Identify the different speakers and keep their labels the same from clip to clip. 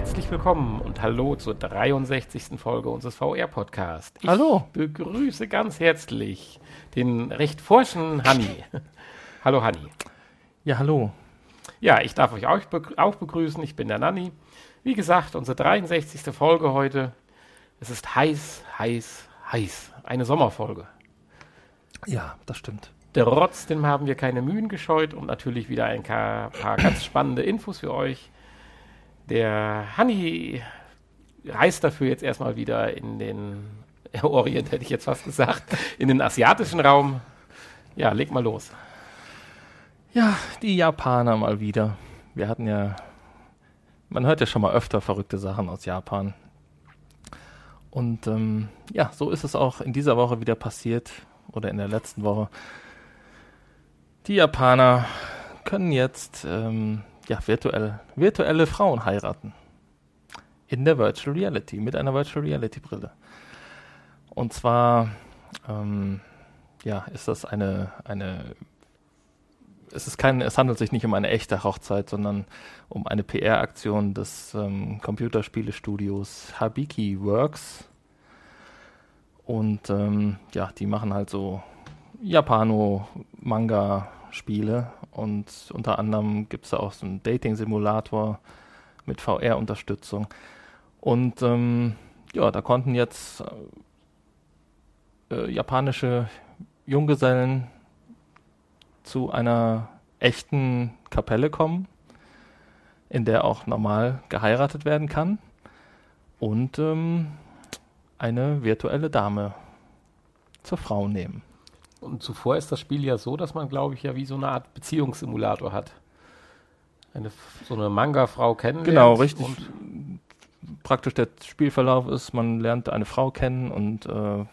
Speaker 1: herzlich willkommen und hallo zur 63. Folge unseres VR-Podcasts. Ich
Speaker 2: Hallo.
Speaker 1: begrüße ganz herzlich den recht forschen Hanni. hallo Hanni.
Speaker 2: Ja, hallo.
Speaker 1: Ja, ich darf euch auch, begrü auch begrüßen. Ich bin der Nanni. Wie gesagt, unsere 63. Folge heute. Es ist heiß, heiß, heiß. Eine Sommerfolge.
Speaker 2: Ja, das stimmt.
Speaker 1: Trotzdem haben wir keine Mühen gescheut und natürlich wieder ein paar ganz spannende Infos für euch. Der Hanni reist dafür jetzt erstmal wieder in den Orient, hätte ich jetzt fast gesagt, in den asiatischen Raum. Ja, leg mal los.
Speaker 2: Ja, die Japaner mal wieder. Wir hatten ja, man hört ja schon mal öfter verrückte Sachen aus Japan. Und ähm, ja, so ist es auch in dieser Woche wieder passiert oder in der letzten Woche. Die Japaner können jetzt ähm, ja, virtuell, virtuelle Frauen heiraten. In der Virtual Reality, mit einer Virtual Reality Brille. Und zwar ähm, ja, ist das eine, eine es ist kein, es handelt sich nicht um eine echte Hochzeit, sondern um eine PR-Aktion des ähm, Computerspielestudios Habiki Works. Und ähm, ja, die machen halt so Japano-Manga-Spiele und unter anderem gibt es da auch so einen Dating-Simulator mit VR-Unterstützung. Und ähm, ja, da konnten jetzt äh, äh, japanische Junggesellen zu einer echten Kapelle kommen, in der auch normal geheiratet werden kann und ähm, eine virtuelle Dame zur Frau nehmen.
Speaker 1: Und zuvor ist das Spiel ja so, dass man, glaube ich, ja wie so eine Art Beziehungssimulator hat. Eine, so eine Manga-Frau kennenlernt.
Speaker 2: Genau, richtig.
Speaker 1: Und
Speaker 2: Praktisch der Spielverlauf ist, man lernt eine Frau kennen und äh,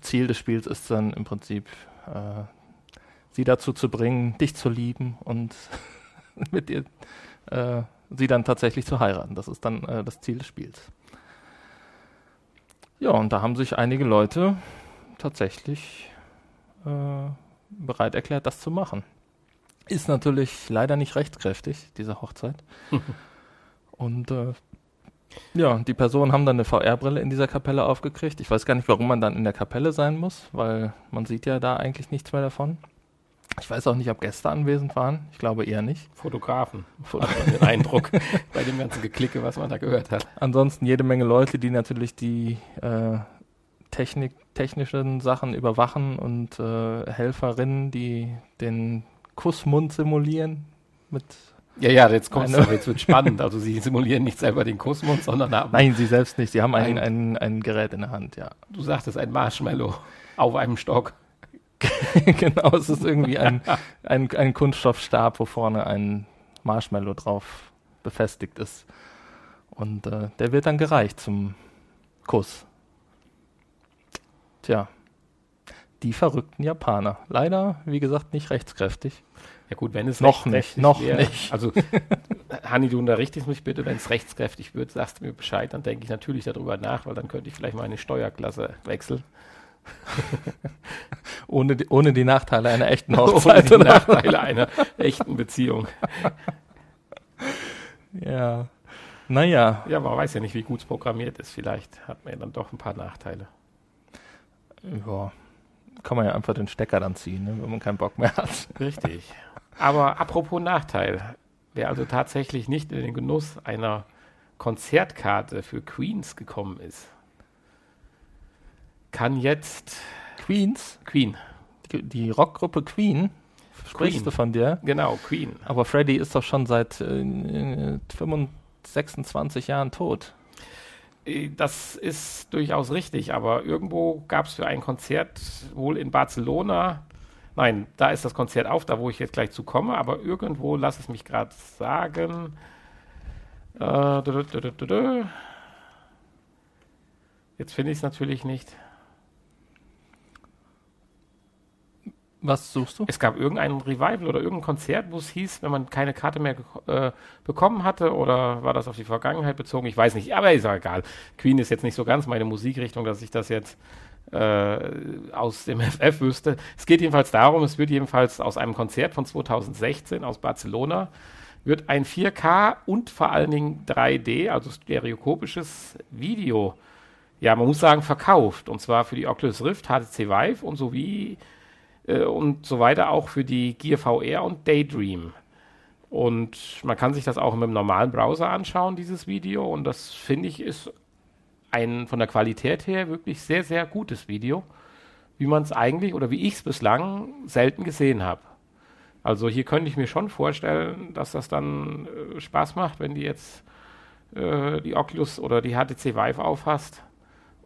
Speaker 2: Ziel des Spiels ist dann im Prinzip, äh, sie dazu zu bringen, dich zu lieben und mit ihr äh, sie dann tatsächlich zu heiraten. Das ist dann äh, das Ziel des Spiels. Ja, und da haben sich einige Leute tatsächlich bereit erklärt, das zu machen. Ist natürlich leider nicht rechtskräftig, diese Hochzeit. und äh, ja, die Personen haben dann eine VR-Brille in dieser Kapelle aufgekriegt. Ich weiß gar nicht, warum man dann in der Kapelle sein muss, weil man sieht ja da eigentlich nichts mehr davon. Ich weiß auch nicht, ob Gäste anwesend waren. Ich glaube eher nicht.
Speaker 1: Fotografen. Man den Eindruck bei dem ganzen Geklicke, was man da gehört hat.
Speaker 2: Ansonsten jede Menge Leute, die natürlich die äh, Technik, technischen Sachen überwachen und äh, Helferinnen, die den Kussmund simulieren mit
Speaker 1: Ja, ja, jetzt
Speaker 2: Eine-
Speaker 1: aber, jetzt wird spannend. Also sie simulieren nicht selber den Kussmund, sondern haben,
Speaker 2: Nein, sie selbst nicht. Sie haben ein,
Speaker 1: Ein-
Speaker 2: ein, ein Gerät in der Hand, ja.
Speaker 1: du sagtest, ein Marshmallow auf einem Stock.
Speaker 2: genau, es ist irgendwie ein, ein, ein Kunststoffstab, wo vorne ein Marshmallow drauf befestigt ist. Und äh, der wird dann gereicht zum Kuss. Tja, die verrückten Japaner. Leider, wie gesagt, nicht rechtskräftig.
Speaker 1: Ja gut, wenn es
Speaker 2: Noch nicht, noch
Speaker 1: wär-
Speaker 2: nicht.
Speaker 1: Also, Hanni, du unterrichtest mich bitte, wenn es rechtskräftig wird, sagst du mir Bescheid, dann denke ich natürlich darüber nach, weil dann könnte ich vielleicht meine Steuerklasse wechseln.
Speaker 2: Ohne die, ohne die Nachteile einer echten
Speaker 1: Ohne
Speaker 2: Hochzeit.
Speaker 1: die
Speaker 2: oder?
Speaker 1: Nachteile einer echten Beziehung.
Speaker 2: Ja. Naja,
Speaker 1: Ja, man weiß ja nicht, wie gut es programmiert ist. Vielleicht hat man ja dann doch ein paar Nachteile.
Speaker 2: Ja. Kann man ja einfach den Stecker dann ziehen, ne, wenn man keinen Bock mehr hat.
Speaker 1: Richtig. Aber apropos Nachteil, wer also tatsächlich nicht in den Genuss einer Konzertkarte für Queens gekommen ist, kann jetzt
Speaker 2: Queens,
Speaker 1: Queen,
Speaker 2: die, die Rockgruppe Queen, sprichst du von der?
Speaker 1: genau, Queen.
Speaker 2: Aber Freddy ist doch schon seit äh, 25, 26 Jahren tot.
Speaker 1: Äh, Das ist durchaus richtig, aber irgendwo gab es für ein Konzert wohl in Barcelona, nein, da ist das Konzert auf, da wo ich jetzt gleich zu komme, aber irgendwo, lass es mich gerade sagen, äh, dü- dü- dü. jetzt finde ich es natürlich nicht.
Speaker 2: Was suchst du?
Speaker 1: Es gab irgendein Revival oder irgendein Konzert, wo es hieß, wenn man keine Karte mehr äh, bekommen hatte, oder war das auf die Vergangenheit bezogen? Ich weiß nicht, aber ist auch egal. Queen ist jetzt nicht so ganz meine Musikrichtung, dass ich das jetzt äh, aus dem FF wüsste. Es geht jedenfalls darum, es wird jedenfalls aus einem Konzert von 2016 aus Barcelona, wird ein 4K und vor allen Dingen 3D, also stereokopisches Video, ja, man muss sagen, verkauft. Und zwar für die Oculus Rift, HTC Vive und sowie äh, und so weiter auch für die Gear VR und Daydream. Und man kann sich das auch mit dem normalen Browser anschauen, dieses Video. Und das finde ich ist ein von der Qualität her wirklich sehr, sehr gutes Video, wie man es eigentlich oder wie ich es bislang selten gesehen habe. Also hier könnte ich mir schon vorstellen, dass das dann äh, Spaß macht, wenn die jetzt äh, die Oculus oder die HTC Vive aufhast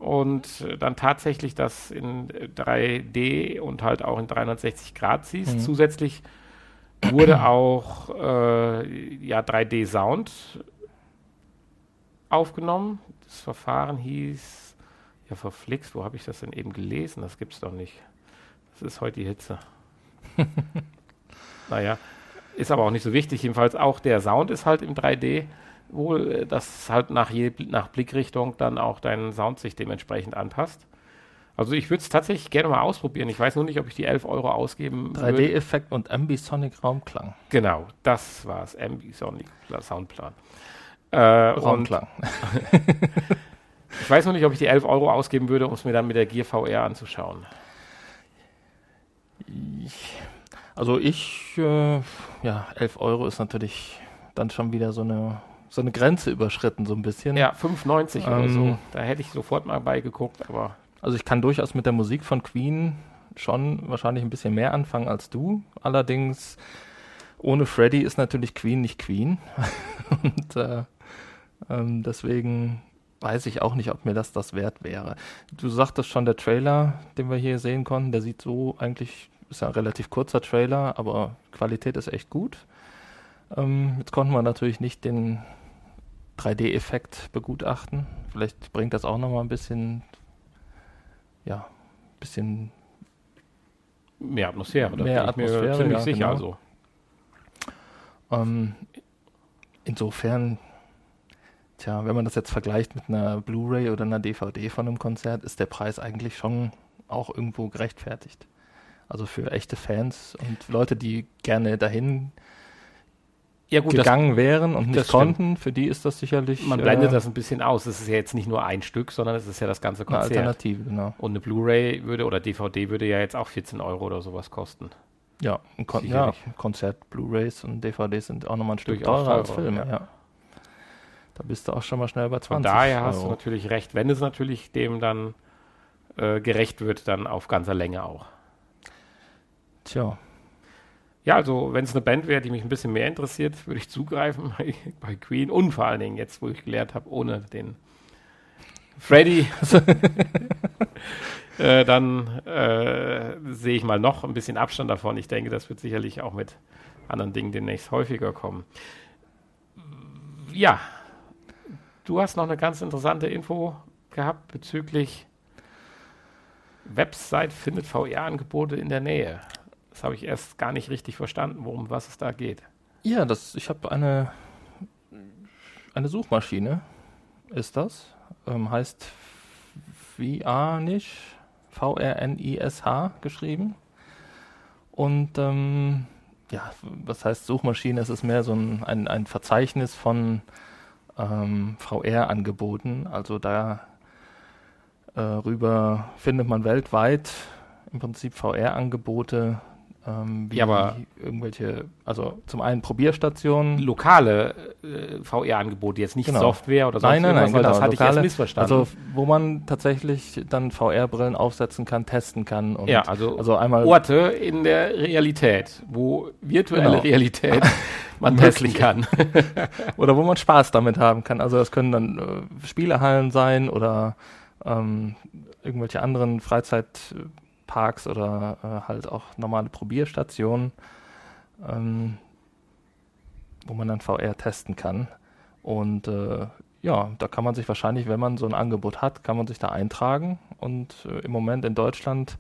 Speaker 1: und äh, dann tatsächlich das in 3D und halt auch in 360 Grad siehst. Mhm. Zusätzlich wurde auch äh, ja, 3D-Sound aufgenommen. Das Verfahren hieß, ja verflixt, wo habe ich das denn eben gelesen? Das gibt's doch nicht. Das ist heute die Hitze. naja, ist aber auch nicht so wichtig. Jedenfalls auch der Sound ist halt im 3D wohl, äh, dass halt nach, je, nach Blickrichtung dann auch dein Sound sich dementsprechend anpasst. Also ich würde es tatsächlich gerne mal ausprobieren. Ich weiß nur nicht, ob ich die 11 Euro ausgeben
Speaker 2: 3D-Effekt und Ambisonic Raumklang.
Speaker 1: Genau, das war es. Ambisonic Soundplan.
Speaker 2: Äh, Raumklang.
Speaker 1: ich weiß nur nicht, ob ich die 11 Euro ausgeben würde, um es mir dann mit der Gear VR anzuschauen.
Speaker 2: also ich, äh, ja, 11 Euro ist natürlich dann schon wieder so eine so eine Grenze überschritten, so ein bisschen.
Speaker 1: Ja, 5,90 ähm, oder so. Da hätte ich sofort mal beigeguckt, aber.
Speaker 2: Also ich kann durchaus mit der Musik von Queen schon wahrscheinlich ein bisschen mehr anfangen als du. Allerdings ohne Freddy ist natürlich Queen nicht Queen. Und äh, ähm, deswegen weiß ich auch nicht, ob mir das das wert wäre. Du sagtest schon, der Trailer, den wir hier sehen konnten, der sieht so eigentlich, ist ja ein relativ kurzer Trailer, aber Qualität ist echt gut. Ähm, jetzt konnten wir natürlich nicht den 3D-Effekt begutachten. Vielleicht bringt das auch nochmal ein bisschen, ja, bisschen
Speaker 1: mehr Atmosphäre.
Speaker 2: Mehr Atmosphäre,
Speaker 1: ziemlich ja, sicher. Genau. Also.
Speaker 2: Ähm, insofern, tja, wenn man das jetzt vergleicht mit einer Blu-ray oder einer DVD von einem Konzert, ist der Preis eigentlich schon auch irgendwo gerechtfertigt. Also für echte Fans und Leute, die gerne dahin ja, gut, gegangen das, wären und nicht konnten, für die ist das sicherlich.
Speaker 1: Man blendet äh, das ein bisschen aus. Es ist ja jetzt nicht nur ein Stück, sondern es ist ja das ganze Konzert.
Speaker 2: Eine Alternative, genau.
Speaker 1: Und eine Blu-ray würde oder DVD würde ja jetzt auch 14 Euro oder sowas kosten.
Speaker 2: Ja, ein Kon ja, Konzert, Blu-rays und DVDs sind auch nochmal ein Stück teurer, teurer als Filme, ja. ja. Da bist du auch schon mal schnell bei 20
Speaker 1: Von daher Euro. hast du natürlich recht, wenn es natürlich dem dann äh, gerecht wird, dann auf ganzer Länge auch.
Speaker 2: Tja,
Speaker 1: ja, also wenn es eine Band wäre, die mich ein bisschen mehr interessiert, würde ich zugreifen bei, bei, Queen und vor allen Dingen jetzt, wo ich gelernt habe, ohne den Freddy, äh, dann äh, sehe ich mal noch ein bisschen Abstand davon. Ich denke, das wird sicherlich auch mit anderen Dingen demnächst häufiger kommen. Ja, du hast noch eine ganz interessante Info gehabt bezüglich Website findet VR-Angebote in der Nähe. Das habe ich erst gar nicht richtig verstanden, worum was es da geht.
Speaker 2: Ja, das, ich habe eine, eine Suchmaschine, ist das. Ähm, heißt VRNish, V-R-N-I-S-H geschrieben. Und ähm, ja, was heißt Suchmaschine? Es ist mehr so ein, ein, ein Verzeichnis von ähm, VR-Angeboten. Also da äh, findet man weltweit im Prinzip VR-Angebote ähm, wie
Speaker 1: ja, aber
Speaker 2: irgendwelche, also zum einen Probierstationen.
Speaker 1: Lokale äh, VR-Angebote, jetzt nicht
Speaker 2: genau.
Speaker 1: Software oder
Speaker 2: sonst nein, nein, nein,
Speaker 1: genau,
Speaker 2: das
Speaker 1: hatte lokale, ich erst missverstanden.
Speaker 2: Also wo man tatsächlich dann VR-Brillen aufsetzen kann, testen kann.
Speaker 1: Und ja, also, also einmal Orte in der Realität, wo virtuelle genau. Realität man testen kann.
Speaker 2: oder wo man Spaß damit haben kann. Also das können dann äh, Spielehallen sein oder ähm, irgendwelche anderen Freizeit- Parks oder äh, halt auch normale Probierstationen, ähm, wo man dann VR testen kann. Und äh, ja, da kann man sich wahrscheinlich, wenn man so ein Angebot hat, kann man sich da eintragen. Und äh, im Moment in Deutschland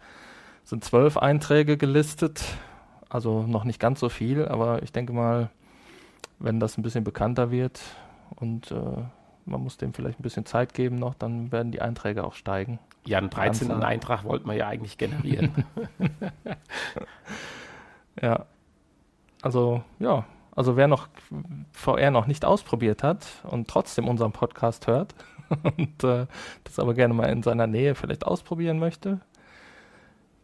Speaker 2: sind zwölf Einträge gelistet. Also noch nicht ganz so viel, aber ich denke mal, wenn das ein bisschen bekannter wird und äh, man muss dem vielleicht ein bisschen Zeit geben noch, dann werden die Einträge auch steigen.
Speaker 1: Ja, einen 13. Anzahl. Eintrag wollten wir ja eigentlich generieren.
Speaker 2: ja. Also, ja, Also wer noch VR noch nicht ausprobiert hat und trotzdem unseren Podcast hört und äh, das aber gerne mal in seiner Nähe vielleicht ausprobieren möchte,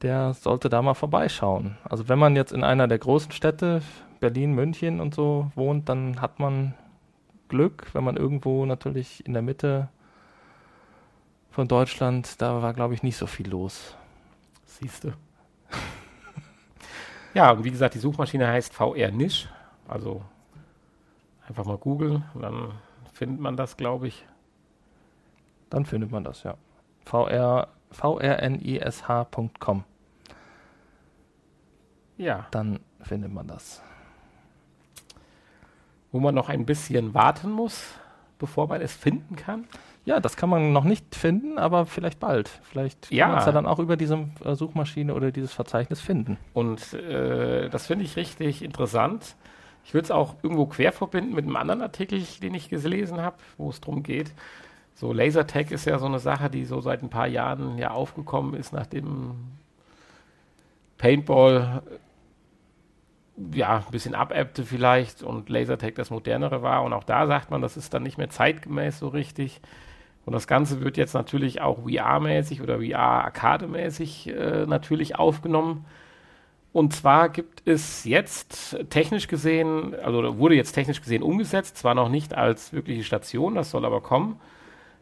Speaker 2: der sollte da mal vorbeischauen. Also wenn man jetzt in einer der großen Städte, Berlin, München und so wohnt, dann hat man Glück, wenn man irgendwo natürlich in der Mitte von Deutschland, da war glaube ich nicht so viel los.
Speaker 1: Siehst du. ja, und wie gesagt, die Suchmaschine heißt VR Nisch. Also einfach mal googeln, dann findet man das, glaube ich.
Speaker 2: Dann findet man das, ja. VR, vrnish.com.
Speaker 1: Ja.
Speaker 2: Dann findet man das.
Speaker 1: Wo man noch ein bisschen warten muss, bevor man es finden kann.
Speaker 2: Ja, das kann man noch nicht finden, aber vielleicht bald. Vielleicht
Speaker 1: ja.
Speaker 2: kann man es ja dann auch über diese äh, Suchmaschine oder dieses Verzeichnis finden.
Speaker 1: Und äh, das finde ich richtig interessant. Ich würde es auch irgendwo quer verbinden mit einem anderen Artikel, den ich gelesen habe, wo es darum geht. So Lasertag ist ja so eine Sache, die so seit ein paar Jahren ja aufgekommen ist, nachdem Paintball ja, ein bisschen abebbte vielleicht und Lasertag das modernere war. Und auch da sagt man, das ist dann nicht mehr zeitgemäß so richtig. Und das Ganze wird jetzt natürlich auch VR-mäßig oder VR-Arcade-mäßig äh, natürlich aufgenommen. Und zwar gibt es jetzt technisch gesehen, also wurde jetzt technisch gesehen umgesetzt, zwar noch nicht als wirkliche Station, das soll aber kommen,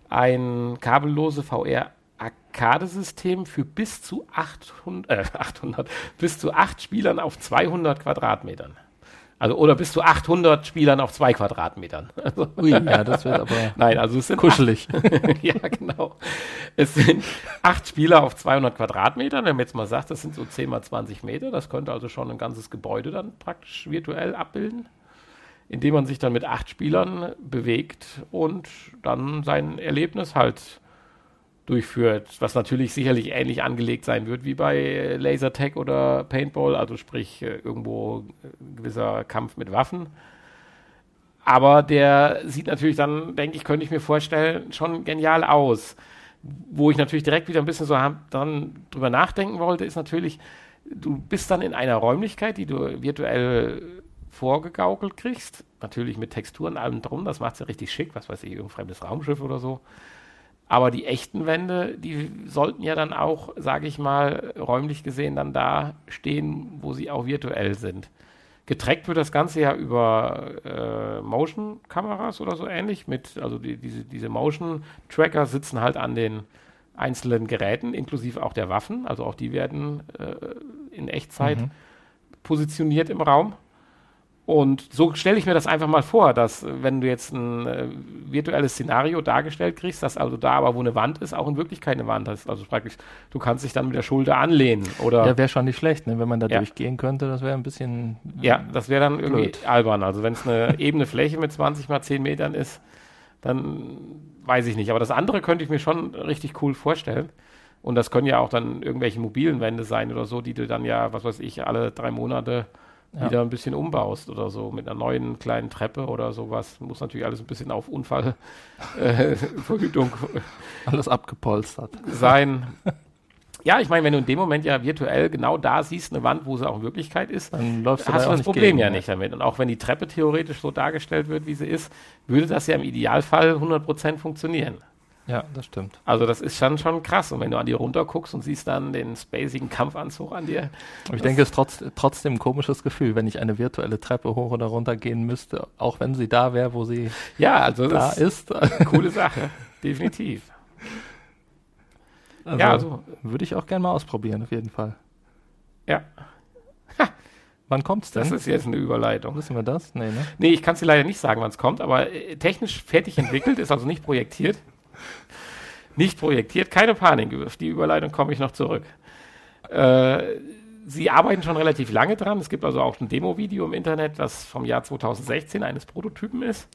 Speaker 1: ein kabellose VR-Arcade-System für bis zu 800, äh, 800, bis zu 8 Spielern auf 200 Quadratmetern. Also oder bis zu 800 Spielern auf zwei Quadratmetern.
Speaker 2: Also, Ui, ja, das wird aber
Speaker 1: Nein, also es sind
Speaker 2: kuschelig.
Speaker 1: Acht, ja, genau. Es sind acht Spieler auf 200 Quadratmetern. Wenn man jetzt mal sagt, das sind so 10 mal 20 Meter, das könnte also schon ein ganzes Gebäude dann praktisch virtuell abbilden, indem man sich dann mit acht Spielern bewegt und dann sein Erlebnis halt durchführt, was natürlich sicherlich ähnlich angelegt sein wird wie bei Lasertag oder Paintball, also sprich äh, irgendwo äh, gewisser Kampf mit Waffen. Aber der sieht natürlich dann, denke ich, könnte ich mir vorstellen, schon genial aus. Wo ich natürlich direkt wieder ein bisschen so dann drüber nachdenken wollte, ist natürlich, du bist dann in einer Räumlichkeit, die du virtuell vorgegaukelt kriegst. Natürlich mit Texturen allem drum, das macht es ja richtig schick, was weiß ich, irgendein fremdes Raumschiff oder so. Aber die echten Wände, die sollten ja dann auch, sage ich mal, räumlich gesehen dann da stehen, wo sie auch virtuell sind. Getrackt wird das Ganze ja über äh, Motion-Kameras oder so ähnlich. Mit, also die, diese, diese Motion-Tracker sitzen halt an den einzelnen Geräten, inklusive auch der Waffen. Also auch die werden äh, in Echtzeit mhm. positioniert im Raum. Und so stelle ich mir das einfach mal vor, dass wenn du jetzt ein äh, virtuelles Szenario dargestellt kriegst, dass also da aber, wo eine Wand ist, auch in Wirklichkeit eine Wand ist. Also praktisch, du kannst dich dann mit der Schulter anlehnen. Oder
Speaker 2: ja, wäre schon nicht schlecht, ne? wenn man da ja. durchgehen könnte, das wäre ein bisschen.
Speaker 1: Ja, das wäre dann irgendwie blöd. albern. Also wenn es eine ebene Fläche mit 20 mal 10 Metern ist, dann weiß ich nicht. Aber das andere könnte ich mir schon richtig cool vorstellen. Und das können ja auch dann irgendwelche mobilen Wände sein oder so, die du dann ja, was weiß ich, alle drei Monate ja. wieder ein bisschen umbaust oder so mit einer neuen kleinen Treppe oder sowas. Muss natürlich alles ein bisschen auf Unfallverhütung
Speaker 2: äh, alles abgepolstert
Speaker 1: sein. Ja, ich meine, wenn du in dem Moment ja virtuell genau da siehst, eine Wand, wo sie auch in Wirklichkeit ist,
Speaker 2: dann läufst du
Speaker 1: hast
Speaker 2: da
Speaker 1: du das Problem gegen, ja nicht damit. Und auch wenn die Treppe theoretisch so dargestellt wird, wie sie ist, würde das ja im Idealfall 100% funktionieren.
Speaker 2: Ja, das stimmt.
Speaker 1: Also das ist schon, schon krass. Und wenn du an dir runter guckst und siehst dann den spacigen Kampfanzug an dir.
Speaker 2: Ich denke, es ist trotz, trotzdem ein komisches Gefühl, wenn ich eine virtuelle Treppe hoch oder runter gehen müsste, auch wenn sie da wäre, wo sie
Speaker 1: ja, also
Speaker 2: da ist.
Speaker 1: Coole Sache, definitiv.
Speaker 2: Also, ja, also würde ich auch gerne mal ausprobieren, auf jeden Fall.
Speaker 1: Ja.
Speaker 2: Ha. Wann kommt's denn?
Speaker 1: Das ist jetzt eine Überleitung.
Speaker 2: Wissen wir das?
Speaker 1: Nee, ne? Nee, ich kann es dir leider nicht sagen, wann es kommt, aber äh, technisch fertig entwickelt, ist also nicht projektiert. Nicht projektiert, keine Panik, auf die Überleitung komme ich noch zurück. Äh, sie arbeiten schon relativ lange dran. Es gibt also auch ein Demo-Video im Internet, das vom Jahr 2016 eines Prototypen ist.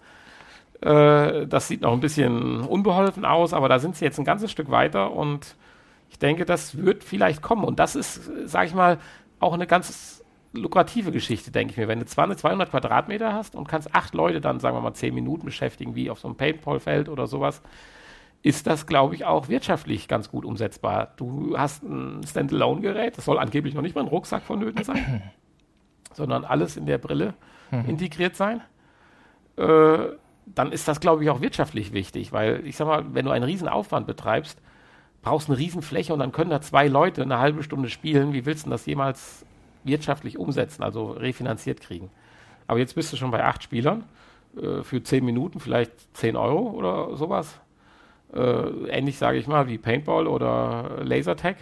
Speaker 1: Äh, das sieht noch ein bisschen unbeholfen aus, aber da sind sie jetzt ein ganzes Stück weiter und ich denke, das wird vielleicht kommen. Und das ist, sage ich mal, auch eine ganz lukrative Geschichte, denke ich mir. Wenn du 200, 200 Quadratmeter hast und kannst acht Leute dann, sagen wir mal, zehn Minuten beschäftigen, wie auf so einem Paintball-Feld oder sowas, ist das, glaube ich, auch wirtschaftlich ganz gut umsetzbar. Du hast ein Standalone-Gerät, das soll angeblich noch nicht mal ein Rucksack vonnöten sein, sondern alles in der Brille mhm. integriert sein. Äh, dann ist das, glaube ich, auch wirtschaftlich wichtig, weil ich sag mal, wenn du einen riesen Aufwand betreibst, brauchst eine Riesenfläche und dann können da zwei Leute eine halbe Stunde spielen. Wie willst du das jemals wirtschaftlich umsetzen, also refinanziert kriegen? Aber jetzt bist du schon bei acht Spielern äh, für zehn Minuten, vielleicht zehn Euro oder sowas. Äh, ähnlich, sage ich mal, wie Paintball oder Lasertag.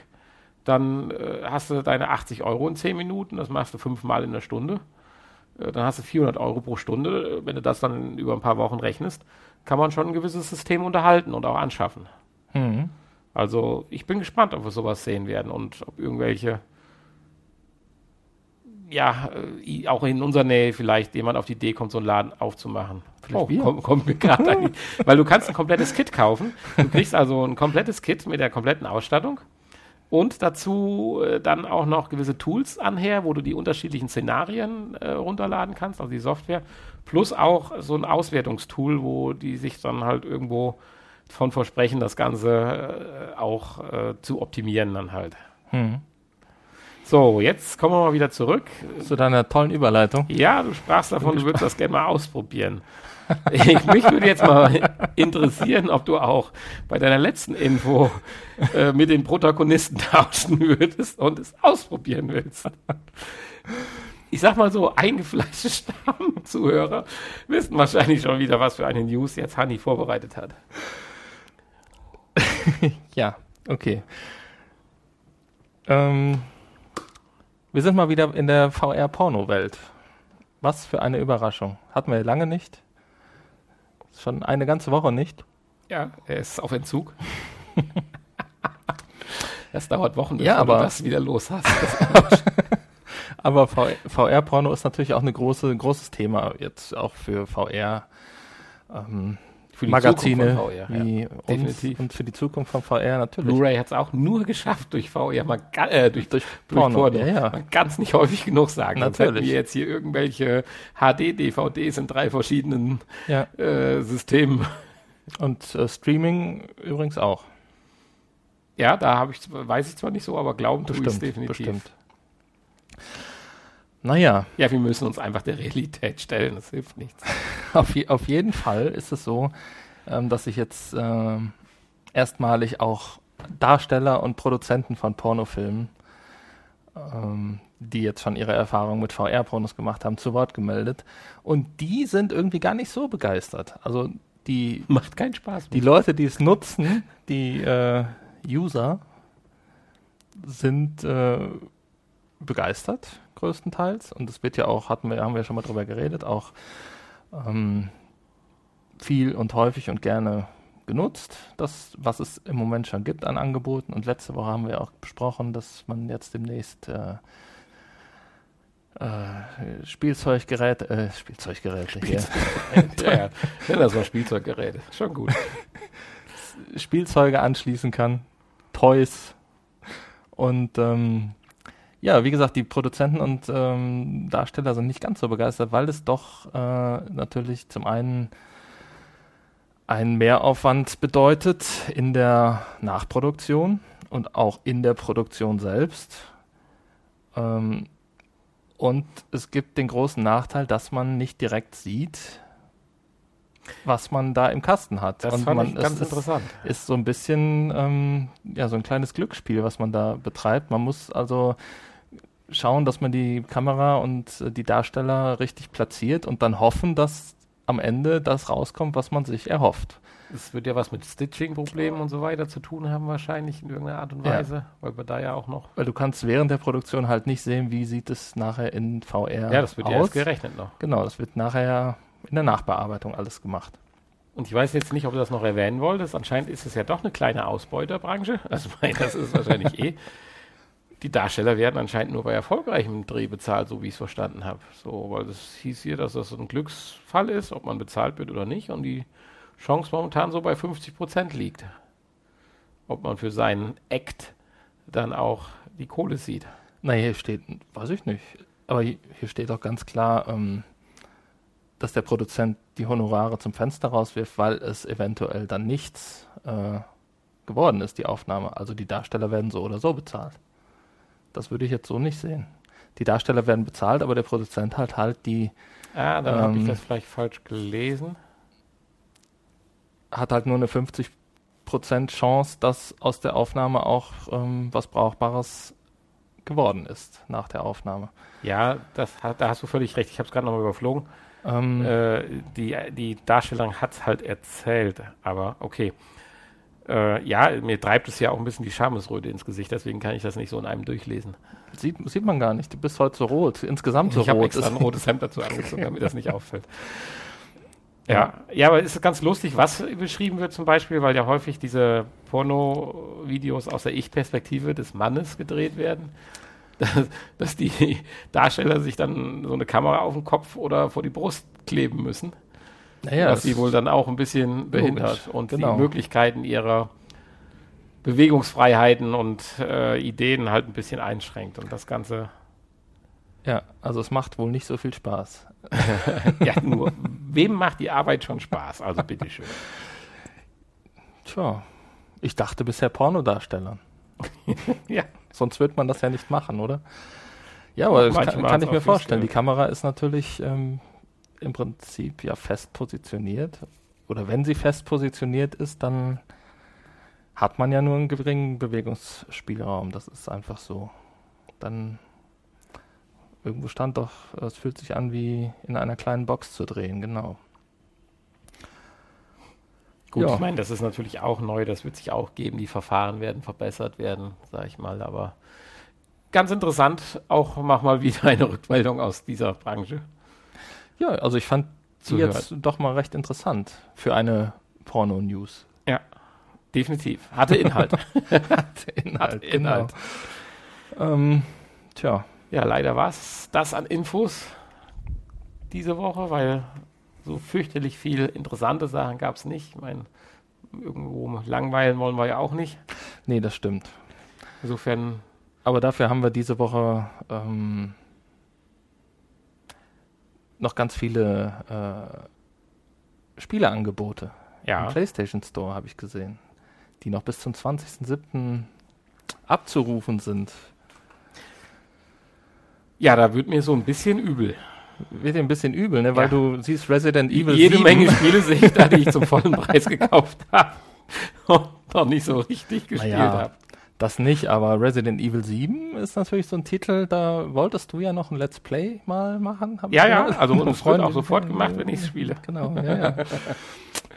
Speaker 1: Dann äh, hast du deine 80 Euro in zehn Minuten, das machst du fünfmal in der Stunde. Äh, dann hast du 400 Euro pro Stunde. Wenn du das dann über ein paar Wochen rechnest, kann man schon ein gewisses System unterhalten und auch anschaffen. Mhm. Also ich bin gespannt, ob wir sowas sehen werden und ob irgendwelche, ja, äh, auch in unserer Nähe vielleicht jemand auf die Idee kommt, so einen Laden aufzumachen. Vielleicht oh, kommt, kommt mir gerade Weil du kannst ein komplettes Kit kaufen. Du kriegst also ein komplettes Kit mit der kompletten Ausstattung und dazu äh, dann auch noch gewisse Tools anher, wo du die unterschiedlichen Szenarien äh, runterladen kannst, also die Software, plus auch so ein Auswertungstool, wo die sich dann halt irgendwo von versprechen, das Ganze äh, auch äh, zu optimieren dann halt. Hm. So, jetzt kommen wir mal wieder zurück.
Speaker 2: Zu deiner tollen Überleitung.
Speaker 1: Ja, du sprachst davon, du würdest das gerne mal ausprobieren. Ich, mich würde jetzt mal interessieren, ob du auch bei deiner letzten Info äh, mit den Protagonisten tauschen würdest und es ausprobieren willst. Ich sag mal so, eingefleischte Stammzuhörer wissen wahrscheinlich schon wieder, was für eine News jetzt Hanni vorbereitet hat.
Speaker 2: ja, okay. Ähm, wir sind mal wieder in der VR-Porno-Welt. Was für eine Überraschung. Hatten wir lange nicht. Schon eine ganze Woche nicht.
Speaker 1: Ja, er ist auf Entzug. das dauert Wochen,
Speaker 2: bis ja, aber, du
Speaker 1: das wieder los hast.
Speaker 2: aber VR-Porno ist natürlich auch ein große, großes Thema jetzt auch für VR. Ähm, für die Magazine VR, wie ja, definitiv. und für die Zukunft von VR natürlich.
Speaker 1: Blu-ray hat es auch nur geschafft durch VR, mal, äh, durch, durch, Porno. Porno. Ja, ja. Man kann es nicht häufig genug sagen. Natürlich. Wir jetzt hier irgendwelche HD-DVDs in drei verschiedenen ja. äh, Systemen.
Speaker 2: Und äh, Streaming übrigens auch.
Speaker 1: Ja, da ich, weiß ich zwar nicht so, aber glauben tue ich es definitiv. Bestimmt.
Speaker 2: Naja.
Speaker 1: Ja, wir müssen uns einfach der Realität stellen, das hilft nichts.
Speaker 2: auf, je, auf jeden Fall ist es so, ähm, dass sich jetzt äh, erstmalig auch Darsteller und Produzenten von Pornofilmen, ähm, die jetzt schon ihre Erfahrungen mit VR-Pornos gemacht haben, zu Wort gemeldet. Und die sind irgendwie gar nicht so begeistert. Also die
Speaker 1: macht keinen Spaß.
Speaker 2: Die Leute, die es nutzen, die äh, User, sind äh, begeistert größtenteils. Und es wird ja auch, hatten wir, haben wir schon mal drüber geredet, auch ähm, viel und häufig und gerne genutzt, das, was es im Moment schon gibt an Angeboten. Und letzte Woche haben wir auch besprochen, dass man jetzt demnächst äh, äh, Spielzeuggeräte, äh, Spielzeuggeräte
Speaker 1: Spielzeug ja, ja, ja, das war Spielzeuggeräte, schon gut.
Speaker 2: Spielzeuge anschließen kann, Toys und ähm, ja, wie gesagt, die Produzenten und ähm, Darsteller sind nicht ganz so begeistert, weil es doch äh, natürlich zum einen einen Mehraufwand bedeutet in der Nachproduktion und auch in der Produktion selbst. Ähm, und es gibt den großen Nachteil, dass man nicht direkt sieht, was man da im Kasten hat.
Speaker 1: Das
Speaker 2: und
Speaker 1: fand
Speaker 2: man,
Speaker 1: ich ganz
Speaker 2: ist,
Speaker 1: interessant.
Speaker 2: Ist so ein bisschen ähm, ja so ein kleines Glücksspiel, was man da betreibt. Man muss also schauen, dass man die Kamera und äh, die Darsteller richtig platziert und dann hoffen, dass am Ende das rauskommt, was man sich erhofft.
Speaker 1: Es wird ja was mit Stitching-Problemen und so weiter zu tun haben, wahrscheinlich in irgendeiner Art und Weise, ja. weil wir da ja auch noch.
Speaker 2: Weil du kannst während der Produktion halt nicht sehen, wie sieht es nachher in VR aus.
Speaker 1: Ja, das wird aus. ja erst gerechnet noch.
Speaker 2: Genau, das wird nachher in der Nachbearbeitung alles gemacht.
Speaker 1: Und ich weiß jetzt nicht, ob du das noch erwähnen wolltest. Anscheinend ist es ja doch eine kleine Ausbeuterbranche. Also, das ist wahrscheinlich eh die Darsteller werden anscheinend nur bei erfolgreichem Dreh bezahlt, so wie ich es verstanden habe. So, weil es hieß hier, dass das ein Glücksfall ist, ob man bezahlt wird oder nicht, und die Chance momentan so bei 50 Prozent liegt. Ob man für seinen Act dann auch die Kohle sieht.
Speaker 2: Naja, hier steht, weiß ich nicht. Aber hier steht auch ganz klar, ähm, dass der Produzent die Honorare zum Fenster rauswirft, weil es eventuell dann nichts äh, geworden ist, die Aufnahme. Also die Darsteller werden so oder so bezahlt. Das würde ich jetzt so nicht sehen. Die Darsteller werden bezahlt, aber der Produzent hat halt die
Speaker 1: Ah, dann habe ich
Speaker 2: Ähm,
Speaker 1: das vielleicht falsch gelesen.
Speaker 2: Hat halt nur eine 50% Chance, dass aus der Aufnahme auch ähm, was Brauchbares geworden ist nach der Aufnahme.
Speaker 1: Ja, das hat, da hast du völlig recht. Ich habe es gerade nochmal überflogen.
Speaker 2: Ähm,
Speaker 1: Äh, die, die Darstellung hat es halt erzählt, aber okay. Äh, ja, mir treibt es ja auch ein bisschen die Schamesröte ins Gesicht, deswegen kann ich das nicht so in einem durchlesen.
Speaker 2: sieht, sieht man gar nicht. Du bist heute so rot. Insgesamt so
Speaker 1: ich habe
Speaker 2: rot.
Speaker 1: extra ein
Speaker 2: Ist-
Speaker 1: rotes Hemd dazu angezogen, damit das nicht auffällt. Ja, ja, aber es ist ganz lustig, was beschrieben wird zum Beispiel, weil ja häufig diese Porno-Videos aus der Ich-Perspektive des Mannes gedreht werden. Dass, dass die Darsteller sich dann so eine Kamera auf den Kopf oder vor die Brust kleben müssen.
Speaker 2: Naja,
Speaker 1: was sie wohl dann auch ein bisschen behindert
Speaker 2: Logisch,
Speaker 1: und
Speaker 2: genau.
Speaker 1: die Möglichkeiten ihrer Bewegungsfreiheiten und äh, Ideen halt ein bisschen einschränkt. Und das Ganze,
Speaker 2: ja, also es macht wohl nicht so viel Spaß.
Speaker 1: ja, nur, wem macht die Arbeit schon Spaß? Also bitteschön.
Speaker 2: Tja, ich dachte bisher Pornodarstellern.
Speaker 1: Ja,
Speaker 2: Sonst wird man das ja nicht machen, oder? Ja, aber kann, kann ich mir vorstellen. Die. Kamera ist natürlich ähm, im Prinzip ja fest positioniert. Oder wenn sie fest positioniert ist, dann hat man ja nur einen geringen Bewegungsspielraum. Das ist einfach so. Dann irgendwo stand doch, es fühlt sich an wie in einer kleinen Box zu drehen, genau.
Speaker 1: gut,
Speaker 2: Ja.
Speaker 1: ich meine, das ist natürlich auch neu, das wird sich auch geben. Die Verfahren werden verbessert werden, sage ich mal. Aber ganz interessant, auch mach mal wieder eine Rückmeldung aus dieser Branche.
Speaker 2: Ja, also ich fand sie jetzt doch mal recht interessant für eine Porno-News.
Speaker 1: Ja, definitiv. Hatte Inhalt.
Speaker 2: Inhalt,
Speaker 1: Inhalt.
Speaker 2: Genau. Ähm, tja,
Speaker 1: Ja, leider war es das an Infos diese Woche, weil so fürchterlich viel interessante Sachen gab es nicht. Ich meine, irgendwo langweilen wollen wir ja auch nicht.
Speaker 2: nee, das stimmt.
Speaker 1: Insofern,
Speaker 2: Aber dafür haben wir diese Woche ähm, noch ganz viele äh, Spieleangebote
Speaker 1: ja,
Speaker 2: im PlayStation Store, habe ich gesehen, die noch bis zum 20.07. abzurufen sind.
Speaker 1: ja, da wird mir so ein bisschen übel.
Speaker 2: Wird dir ein bisschen übel, ne? weil
Speaker 1: Ja.
Speaker 2: du siehst Resident Evil
Speaker 1: Jede
Speaker 2: 7.
Speaker 1: Menge Spiele sehe ich da, die ich zum vollen Preis gekauft habe und noch nicht so richtig gespielt
Speaker 2: Naja,
Speaker 1: habe.
Speaker 2: Das nicht, aber Resident Evil 7 ist natürlich so ein Titel, da wolltest du ja noch ein Let's Play mal machen. hab
Speaker 1: Ja, ja,
Speaker 2: gehört.
Speaker 1: also es wird auch sofort gemacht, wenn ich es spiele.
Speaker 2: Genau, ja, ja.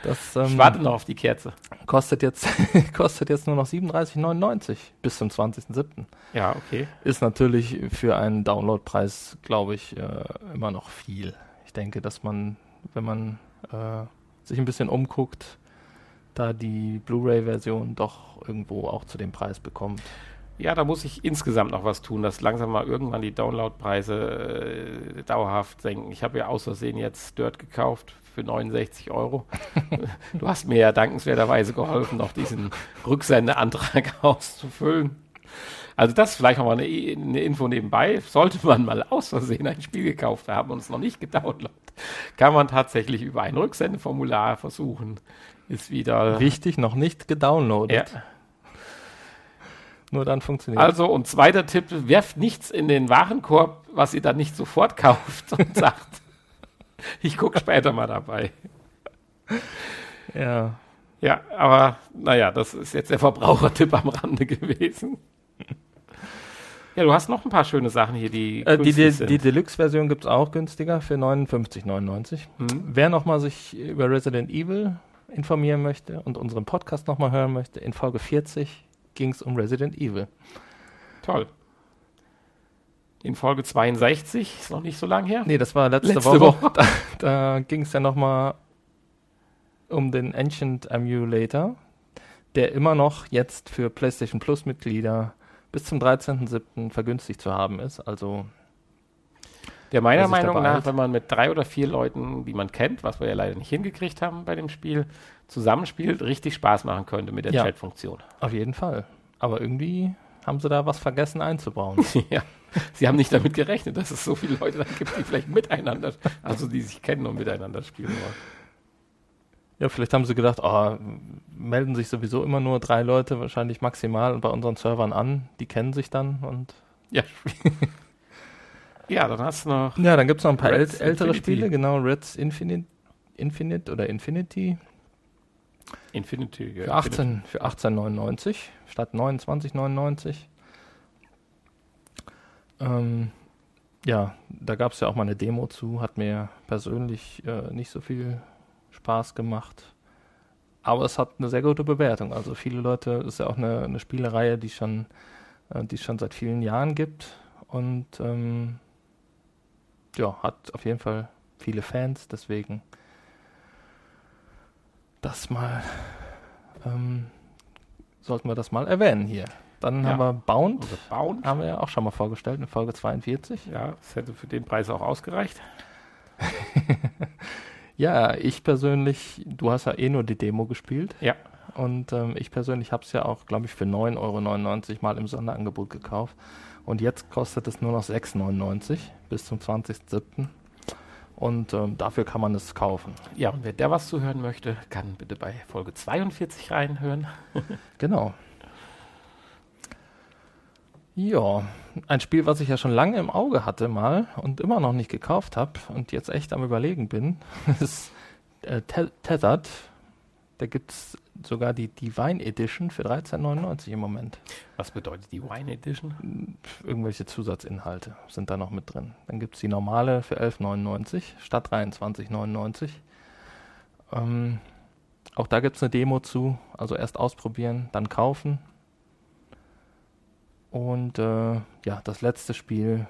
Speaker 2: Das ähm,
Speaker 1: Ich warte noch auf die Kerze.
Speaker 2: kostet, jetzt, kostet jetzt nur noch 37,99 bis zum 20.07.
Speaker 1: Ja, okay.
Speaker 2: Ist natürlich für einen Downloadpreis, glaube ich, äh, immer noch viel. Ich denke, dass man, wenn man äh, sich ein bisschen umguckt, da die Blu-ray-Version doch irgendwo auch zu dem Preis bekommt.
Speaker 1: Ja, da muss ich insgesamt noch was tun, dass langsam mal irgendwann die Downloadpreise äh, dauerhaft senken. Ich habe ja aus Versehen jetzt Dirt gekauft für 69 Euro. du hast mir ja dankenswerterweise geholfen, noch diesen Rücksendeantrag auszufüllen. Also das ist vielleicht noch mal eine, eine Info nebenbei. Sollte man mal aus Versehen ein Spiel gekauft haben und es noch nicht gedownloadet, kann man tatsächlich über ein Rücksendeformular versuchen. Ist wieder...
Speaker 2: Wichtig, noch nicht gedownloadet.
Speaker 1: Ja.
Speaker 2: Nur dann funktioniert
Speaker 1: Also, und zweiter Tipp, werft nichts in den Warenkorb, was ihr dann nicht sofort kauft und sagt, ich gucke später mal dabei.
Speaker 2: Ja.
Speaker 1: Ja, aber naja, das ist jetzt der Verbrauchertipp am Rande gewesen. Ja, du hast noch ein paar schöne Sachen hier, die
Speaker 2: Äh, die die,
Speaker 1: sind.
Speaker 2: die Deluxe-Version gibt es auch günstiger für 59,99.
Speaker 1: Hm?
Speaker 2: Wer nochmal sich über Resident Evil informieren möchte und unseren Podcast nochmal hören möchte, in Folge 40 ging es um Resident Evil.
Speaker 1: Toll. In Folge 62, ist noch nicht so lang her.
Speaker 2: Nee, das war letzte,
Speaker 1: Letzte
Speaker 2: Woche.
Speaker 1: Woche.
Speaker 2: Da, da ging es ja nochmal um den Ancient Emulator, der immer noch jetzt für PlayStation Plus Mitglieder bis zum 13.07. vergünstigt zu haben ist. Also
Speaker 1: Der meiner Meinung nach, wenn man mit drei oder vier Leuten, die man kennt, was wir ja leider nicht hingekriegt haben bei dem Spiel, zusammenspielt, richtig Spaß machen könnte mit der
Speaker 2: Ja.
Speaker 1: Chat-Funktion.
Speaker 2: auf jeden Fall. Aber irgendwie haben sie da was vergessen einzubauen.
Speaker 1: ja. Sie haben nicht damit gerechnet, dass es so viele Leute dann gibt, die vielleicht miteinander, also die sich kennen und miteinander spielen wollen.
Speaker 2: Ja, vielleicht haben sie gedacht, oh, melden sich sowieso immer nur drei Leute, wahrscheinlich maximal bei unseren Servern an. Die kennen sich dann und
Speaker 1: Ja, Ja, dann hast du noch.
Speaker 2: Ja, dann gibt es noch ein paar
Speaker 1: Reds
Speaker 2: äl ältere
Speaker 1: Infinity.
Speaker 2: Spiele, genau, Reds Infinite, Infinite oder Infinity
Speaker 1: Infinity. ja,
Speaker 2: für 18 für 18,99 statt 29,99. Ähm, ja, da gab es ja auch mal eine Demo zu, hat mir persönlich äh, nicht so viel Spaß gemacht. Aber es hat eine sehr gute Bewertung. Also viele Leute, ist ja auch eine, eine Spielereihe, die schon, äh, die es schon seit vielen Jahren gibt. Und ähm, ja, hat auf jeden Fall viele Fans, deswegen das mal ähm, sollten wir das mal erwähnen hier. Dann
Speaker 1: Ja.
Speaker 2: haben wir Bound,
Speaker 1: Unser Bound.
Speaker 2: haben wir ja auch schon mal vorgestellt in Folge 42.
Speaker 1: Ja, das hätte für den Preis auch ausgereicht.
Speaker 2: Ja, ich persönlich, du hast ja eh nur die Demo gespielt.
Speaker 1: Ja.
Speaker 2: Und ähm, ich persönlich habe es ja auch, glaube ich, für 9,99 Euro mal im Sonderangebot gekauft. Und jetzt kostet es nur noch 6,99 Euro bis zum 20.07. Und ähm, dafür kann man es kaufen.
Speaker 1: Ja, und wer der was zuhören möchte, kann bitte bei Folge 42 reinhören.
Speaker 2: Genau. Ja, ein Spiel, was ich ja schon lange im Auge hatte mal und immer noch nicht gekauft habe und jetzt echt am überlegen bin, ist äh, Te- Tethered. Da gibt es sogar die Divine Edition für 13,99 im Moment.
Speaker 1: Was bedeutet die Wine Edition?
Speaker 2: Irgendwelche Zusatzinhalte sind da noch mit drin. Dann gibt es die normale für 11,99 statt 23,99. Ähm, auch da gibt es eine Demo zu. Also erst ausprobieren, dann kaufen. Und äh, ja, das letzte Spiel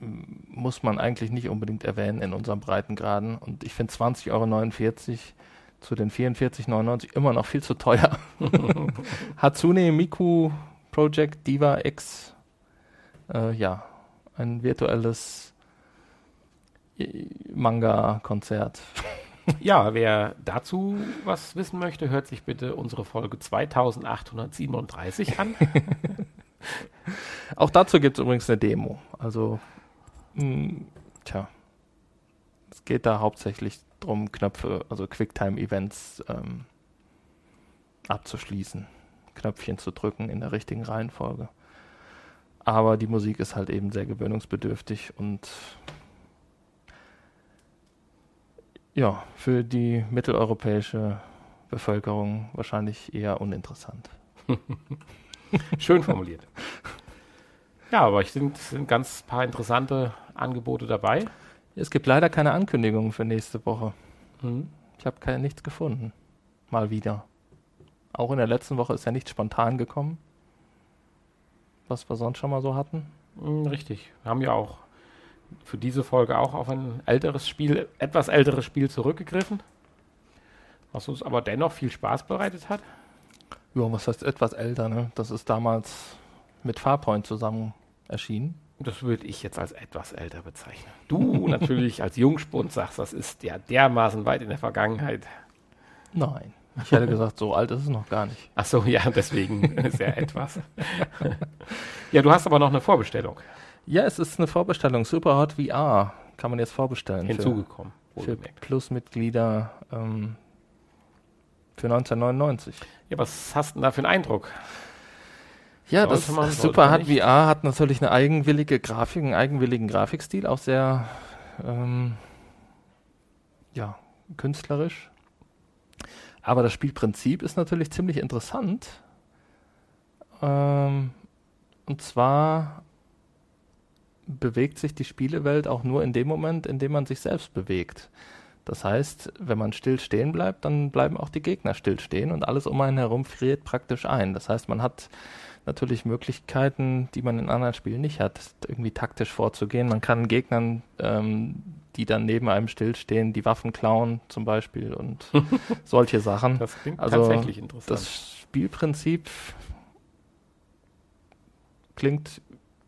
Speaker 2: muss man eigentlich nicht unbedingt erwähnen in unserem Breitengraden. Und ich finde 20,49 Euro zu den 44,99 immer noch viel zu teuer. Hatsune Miku Project Diva X. Äh, ja, ein virtuelles äh, Manga-Konzert.
Speaker 1: Ja, wer dazu was wissen möchte, hört sich bitte unsere Folge 2837 an.
Speaker 2: Auch dazu gibt es übrigens eine Demo. Also, mh, tja, es geht da hauptsächlich darum, Knöpfe, also Quicktime-Events ähm, abzuschließen, Knöpfchen zu drücken in der richtigen Reihenfolge. Aber die Musik ist halt eben sehr gewöhnungsbedürftig und ja, für die mitteleuropäische Bevölkerung wahrscheinlich eher uninteressant.
Speaker 1: Schön formuliert. Ja, aber ich es sind ganz paar interessante Angebote dabei.
Speaker 2: Es gibt leider keine Ankündigungen für nächste Woche.
Speaker 1: Mhm.
Speaker 2: Ich habe nichts gefunden. Mal wieder. Auch in der letzten Woche ist ja nichts spontan gekommen. Was wir sonst schon mal so hatten.
Speaker 1: Mm, Richtig. Wir haben ja auch für diese Folge auch auf ein älteres Spiel, etwas älteres Spiel zurückgegriffen, was uns aber dennoch viel Spaß bereitet hat.
Speaker 2: Ja, was heißt etwas älter, ne? Das ist damals mit Farpoint zusammen erschienen.
Speaker 1: Das würde ich jetzt als etwas älter bezeichnen. Du natürlich als Jungspund sagst, das ist ja dermaßen weit in der Vergangenheit.
Speaker 2: Nein. Ich hätte gesagt, so alt ist es noch gar nicht.
Speaker 1: Ach so, ja, deswegen ist ja etwas. ja, du hast aber noch eine Vorbestellung
Speaker 2: Ja, es ist eine Vorbestellung. Superhot VR kann man jetzt vorbestellen. für-
Speaker 1: hinzugekommen.
Speaker 2: Für
Speaker 1: wohlgemerkt.
Speaker 2: Plusmitglieder ähm, für 1999.
Speaker 1: Ja, was hast du denn da für einen Eindruck?
Speaker 2: Ja, das Super
Speaker 1: nicht?
Speaker 2: VR hat natürlich eine eigenwillige Grafik, einen eigenwilligen Grafikstil, auch sehr ähm, ja, künstlerisch. Aber das Spielprinzip ist natürlich ziemlich interessant. Ähm, und zwar bewegt sich die Spielewelt auch nur in dem Moment, in dem man sich selbst bewegt. Das heißt, wenn man still stehen bleibt, dann bleiben auch die Gegner still stehen und alles um einen herum friert praktisch ein. Das heißt, man hat natürlich Möglichkeiten, die man in anderen Spielen nicht hat, irgendwie taktisch vorzugehen. Man kann Gegnern, ähm, die dann neben einem stillstehen, die Waffen klauen zum Beispiel und solche Sachen.
Speaker 1: Das klingt
Speaker 2: Also,
Speaker 1: tatsächlich interessant.
Speaker 2: Das Spielprinzip klingt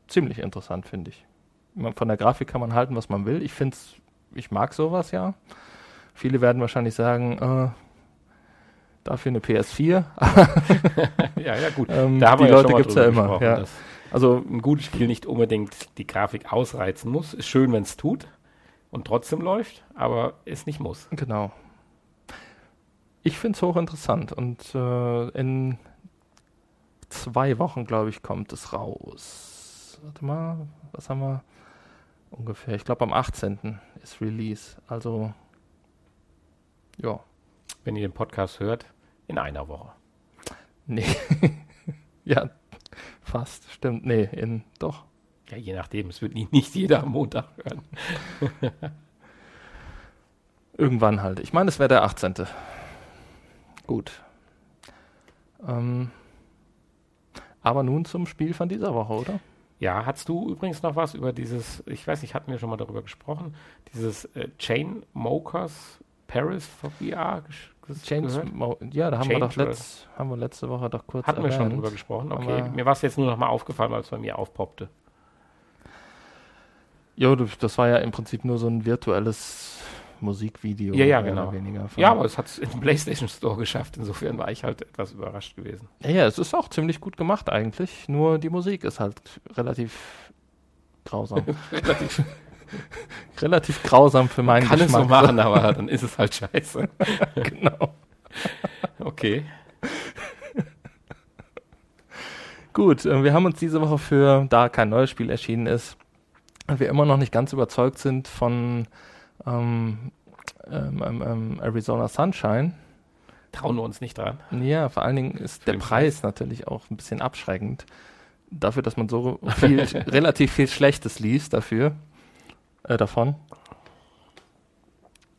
Speaker 2: ziemlich interessant, finde ich. Man- Von der Grafik kann man halten, was man will. Ich finde ich mag sowas ja. Viele werden wahrscheinlich sagen, äh, dafür eine PS4.
Speaker 1: ja, ja, gut.
Speaker 2: Ähm,
Speaker 1: Da haben
Speaker 2: die
Speaker 1: ja
Speaker 2: Leute
Speaker 1: mal
Speaker 2: gibt's ja immer. Ja. Also
Speaker 1: ein gutes Spiel nicht unbedingt die Grafik ausreizen muss. Ist schön, wenn es tut und trotzdem läuft, aber es nicht muss.
Speaker 2: Genau. Ich finde es hochinteressant und äh, in zwei Wochen, glaube ich, kommt es raus. warte mal, was haben wir ungefähr? Ich glaube am 18. ist Release. Also, ja.
Speaker 1: Wenn ihr den Podcast hört, in einer Woche.
Speaker 2: Nee. ja, fast, stimmt. Nee, in, doch.
Speaker 1: Ja, je nachdem. Es wird nicht, nicht jeder am Montag hören.
Speaker 2: Irgendwann halt. Ich meine, es wäre der 18. Gut. Ähm, aber nun zum Spiel von dieser Woche, oder?
Speaker 1: Ja, hast du übrigens noch was über dieses, ich weiß nicht, hatten wir schon mal darüber gesprochen, dieses äh, Chain Mokers Paris for VR
Speaker 2: Chains ja, da haben wir doch letzt, haben wir letzte Woche doch kurz
Speaker 1: Hatten erwähnt. wir schon drüber gesprochen. Okay, mir war es jetzt nur noch mal aufgefallen, weil es bei mir aufpoppte.
Speaker 2: Jo, das war ja im Prinzip nur so ein virtuelles Musikvideo.
Speaker 1: Ja, ja, genau. ja, aber es hat es im PlayStation Store geschafft. Insofern war ich halt etwas überrascht gewesen.
Speaker 2: Ja, ja, es ist auch ziemlich gut gemacht eigentlich. Nur die Musik ist halt relativ grausam. relativ, relativ grausam für meinen
Speaker 1: Kann Geschmack. Kann es so machen, aber dann ist es halt scheiße. genau. Okay.
Speaker 2: Gut, äh, wir haben uns diese Woche für, da kein neues Spiel erschienen ist, und wir immer noch nicht ganz überzeugt sind von ähm, ähm, ähm, ähm, Arizona Sunshine.
Speaker 1: Trauen wir uns nicht dran.
Speaker 2: Ja, vor allen Dingen ist der Preis Preis natürlich auch ein bisschen abschreckend. Dafür, dass man so viel, relativ viel Schlechtes liest dafür, äh, davon.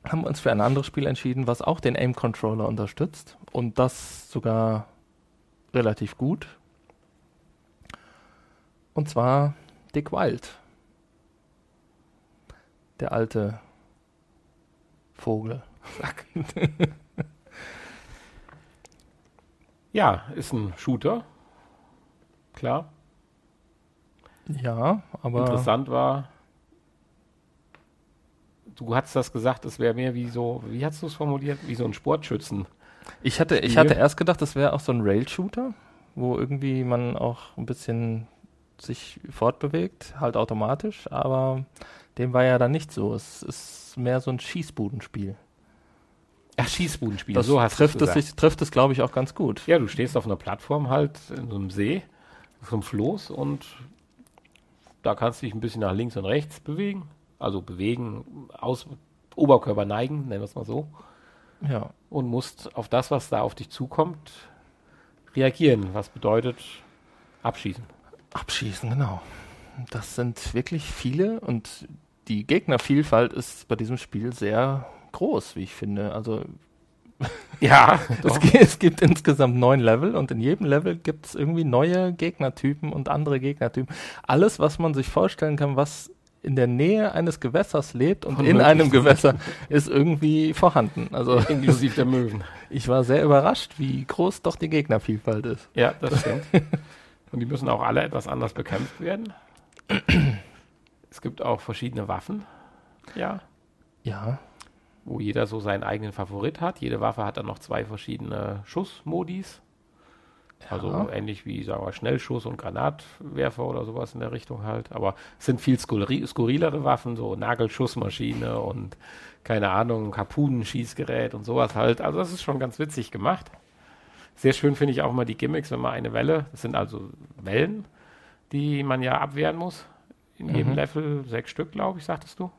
Speaker 2: Haben wir uns für ein anderes Spiel entschieden, was auch den Aim-Controller unterstützt. Und das sogar relativ gut. Und zwar Dick Wild. Der alte Vogel.
Speaker 1: Ja, ist ein Shooter. Klar.
Speaker 2: Ja, aber.
Speaker 1: Interessant war, du hast das gesagt, es wäre mehr wie so, wie hast du es formuliert? Wie so ein Sportschützen.
Speaker 2: Ich hatte, ich hatte erst gedacht, das wäre auch so ein Rail-Shooter, wo irgendwie man auch ein bisschen sich fortbewegt, halt automatisch, aber dem war ja dann nicht so. Es ist mehr so ein Schießbudenspiel.
Speaker 1: Ach, Schießbudenspiel,
Speaker 2: das so hast trifft es sich, trifft es, glaube ich, auch ganz gut.
Speaker 1: Ja, du stehst auf einer Plattform halt in so einem See, auf so einem Floß und da kannst du dich ein bisschen nach links und rechts bewegen. Also bewegen, aus Oberkörper neigen, nennen wir es mal so.
Speaker 2: Ja.
Speaker 1: Und musst auf das, was da auf dich zukommt, reagieren. Was bedeutet abschießen.
Speaker 2: Abschießen, genau. Das sind wirklich viele und die Gegnervielfalt ist bei diesem Spiel sehr groß, wie ich finde. Also ja, es, es, gibt insgesamt neun Level und in jedem Level gibt es irgendwie neue Gegnertypen und andere Gegnertypen. Alles, was man sich vorstellen kann, was in der Nähe eines Gewässers lebt und in einem Gewässer ist irgendwie vorhanden. Also
Speaker 1: inklusive der Möwen.
Speaker 2: Ich war sehr überrascht, wie groß doch die Gegnervielfalt ist.
Speaker 1: Ja, das stimmt. und die müssen auch alle etwas anders bekämpft werden. Es gibt auch verschiedene Waffen. Ja.
Speaker 2: Ja.
Speaker 1: Wo jeder so seinen eigenen Favorit hat. Jede Waffe hat dann noch zwei verschiedene Schussmodis. Ja. Also ähnlich wie, sagen wir, Schnellschuss und Granatwerfer oder sowas in der Richtung halt. Aber es sind viel skurrilere Waffen, so Nagelschussmaschine und keine Ahnung, Harpunenschießgerät und sowas halt. Also das ist schon ganz witzig gemacht. Sehr schön finde ich auch mal die Gimmicks, wenn man eine Welle, das sind also Wellen, die man ja abwehren muss. In mhm. jedem Level sechs Stück, glaube ich, sagtest du.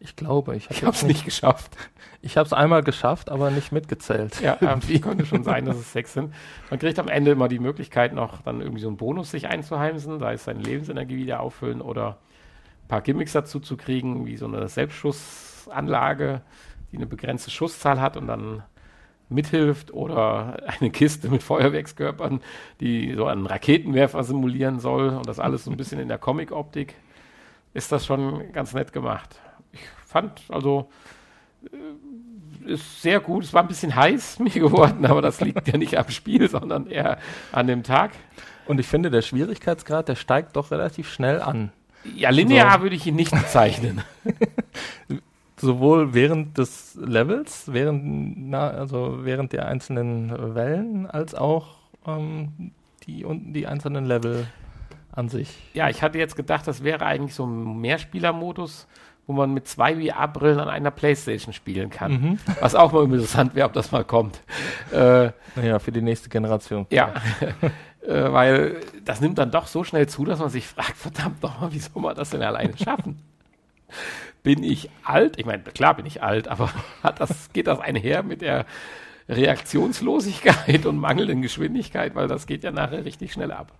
Speaker 2: Ich glaube,
Speaker 1: ich habe es nicht geschafft.
Speaker 2: Ich habe es einmal geschafft, aber nicht mitgezählt.
Speaker 1: Ja, irgendwie könnte schon sein, dass es sechs sind. Man kriegt am Ende immer die Möglichkeit, noch dann irgendwie so einen Bonus sich einzuheimsen, sei es seine Lebensenergie wieder auffüllen oder ein paar Gimmicks dazu zu kriegen, wie so eine Selbstschussanlage, die eine begrenzte Schusszahl hat und dann mithilft oder eine Kiste mit Feuerwerkskörpern, die so einen Raketenwerfer simulieren soll und das alles so ein bisschen in der Comic-Optik, ist das schon ganz nett gemacht. Fand also äh, ist sehr gut. Es war ein bisschen heiß mir geworden, aber das liegt ja nicht am Spiel, sondern eher an dem Tag.
Speaker 2: Und ich finde, der Schwierigkeitsgrad, der steigt doch relativ schnell an.
Speaker 1: Ja, linear so. würde ich ihn nicht bezeichnen.
Speaker 2: sowohl während des Levels, während, na, also während der einzelnen Wellen, als auch ähm, die, und die einzelnen Level an sich.
Speaker 1: Ja, ich hatte jetzt gedacht, das wäre eigentlich so ein Mehrspielermodus, wo man mit zwei VR-Brillen an einer Playstation spielen kann. Mhm. Was auch mal interessant wäre, ob das mal kommt.
Speaker 2: Äh, naja, für die nächste Generation.
Speaker 1: Ja. Äh, weil das nimmt dann doch so schnell zu, dass man sich fragt, verdammt nochmal, wie soll man das denn alleine schaffen? bin ich alt? Ich meine, klar bin ich alt, aber hat das, geht das einher mit der Reaktionslosigkeit und mangelnden Geschwindigkeit, weil das geht ja nachher richtig schnell ab.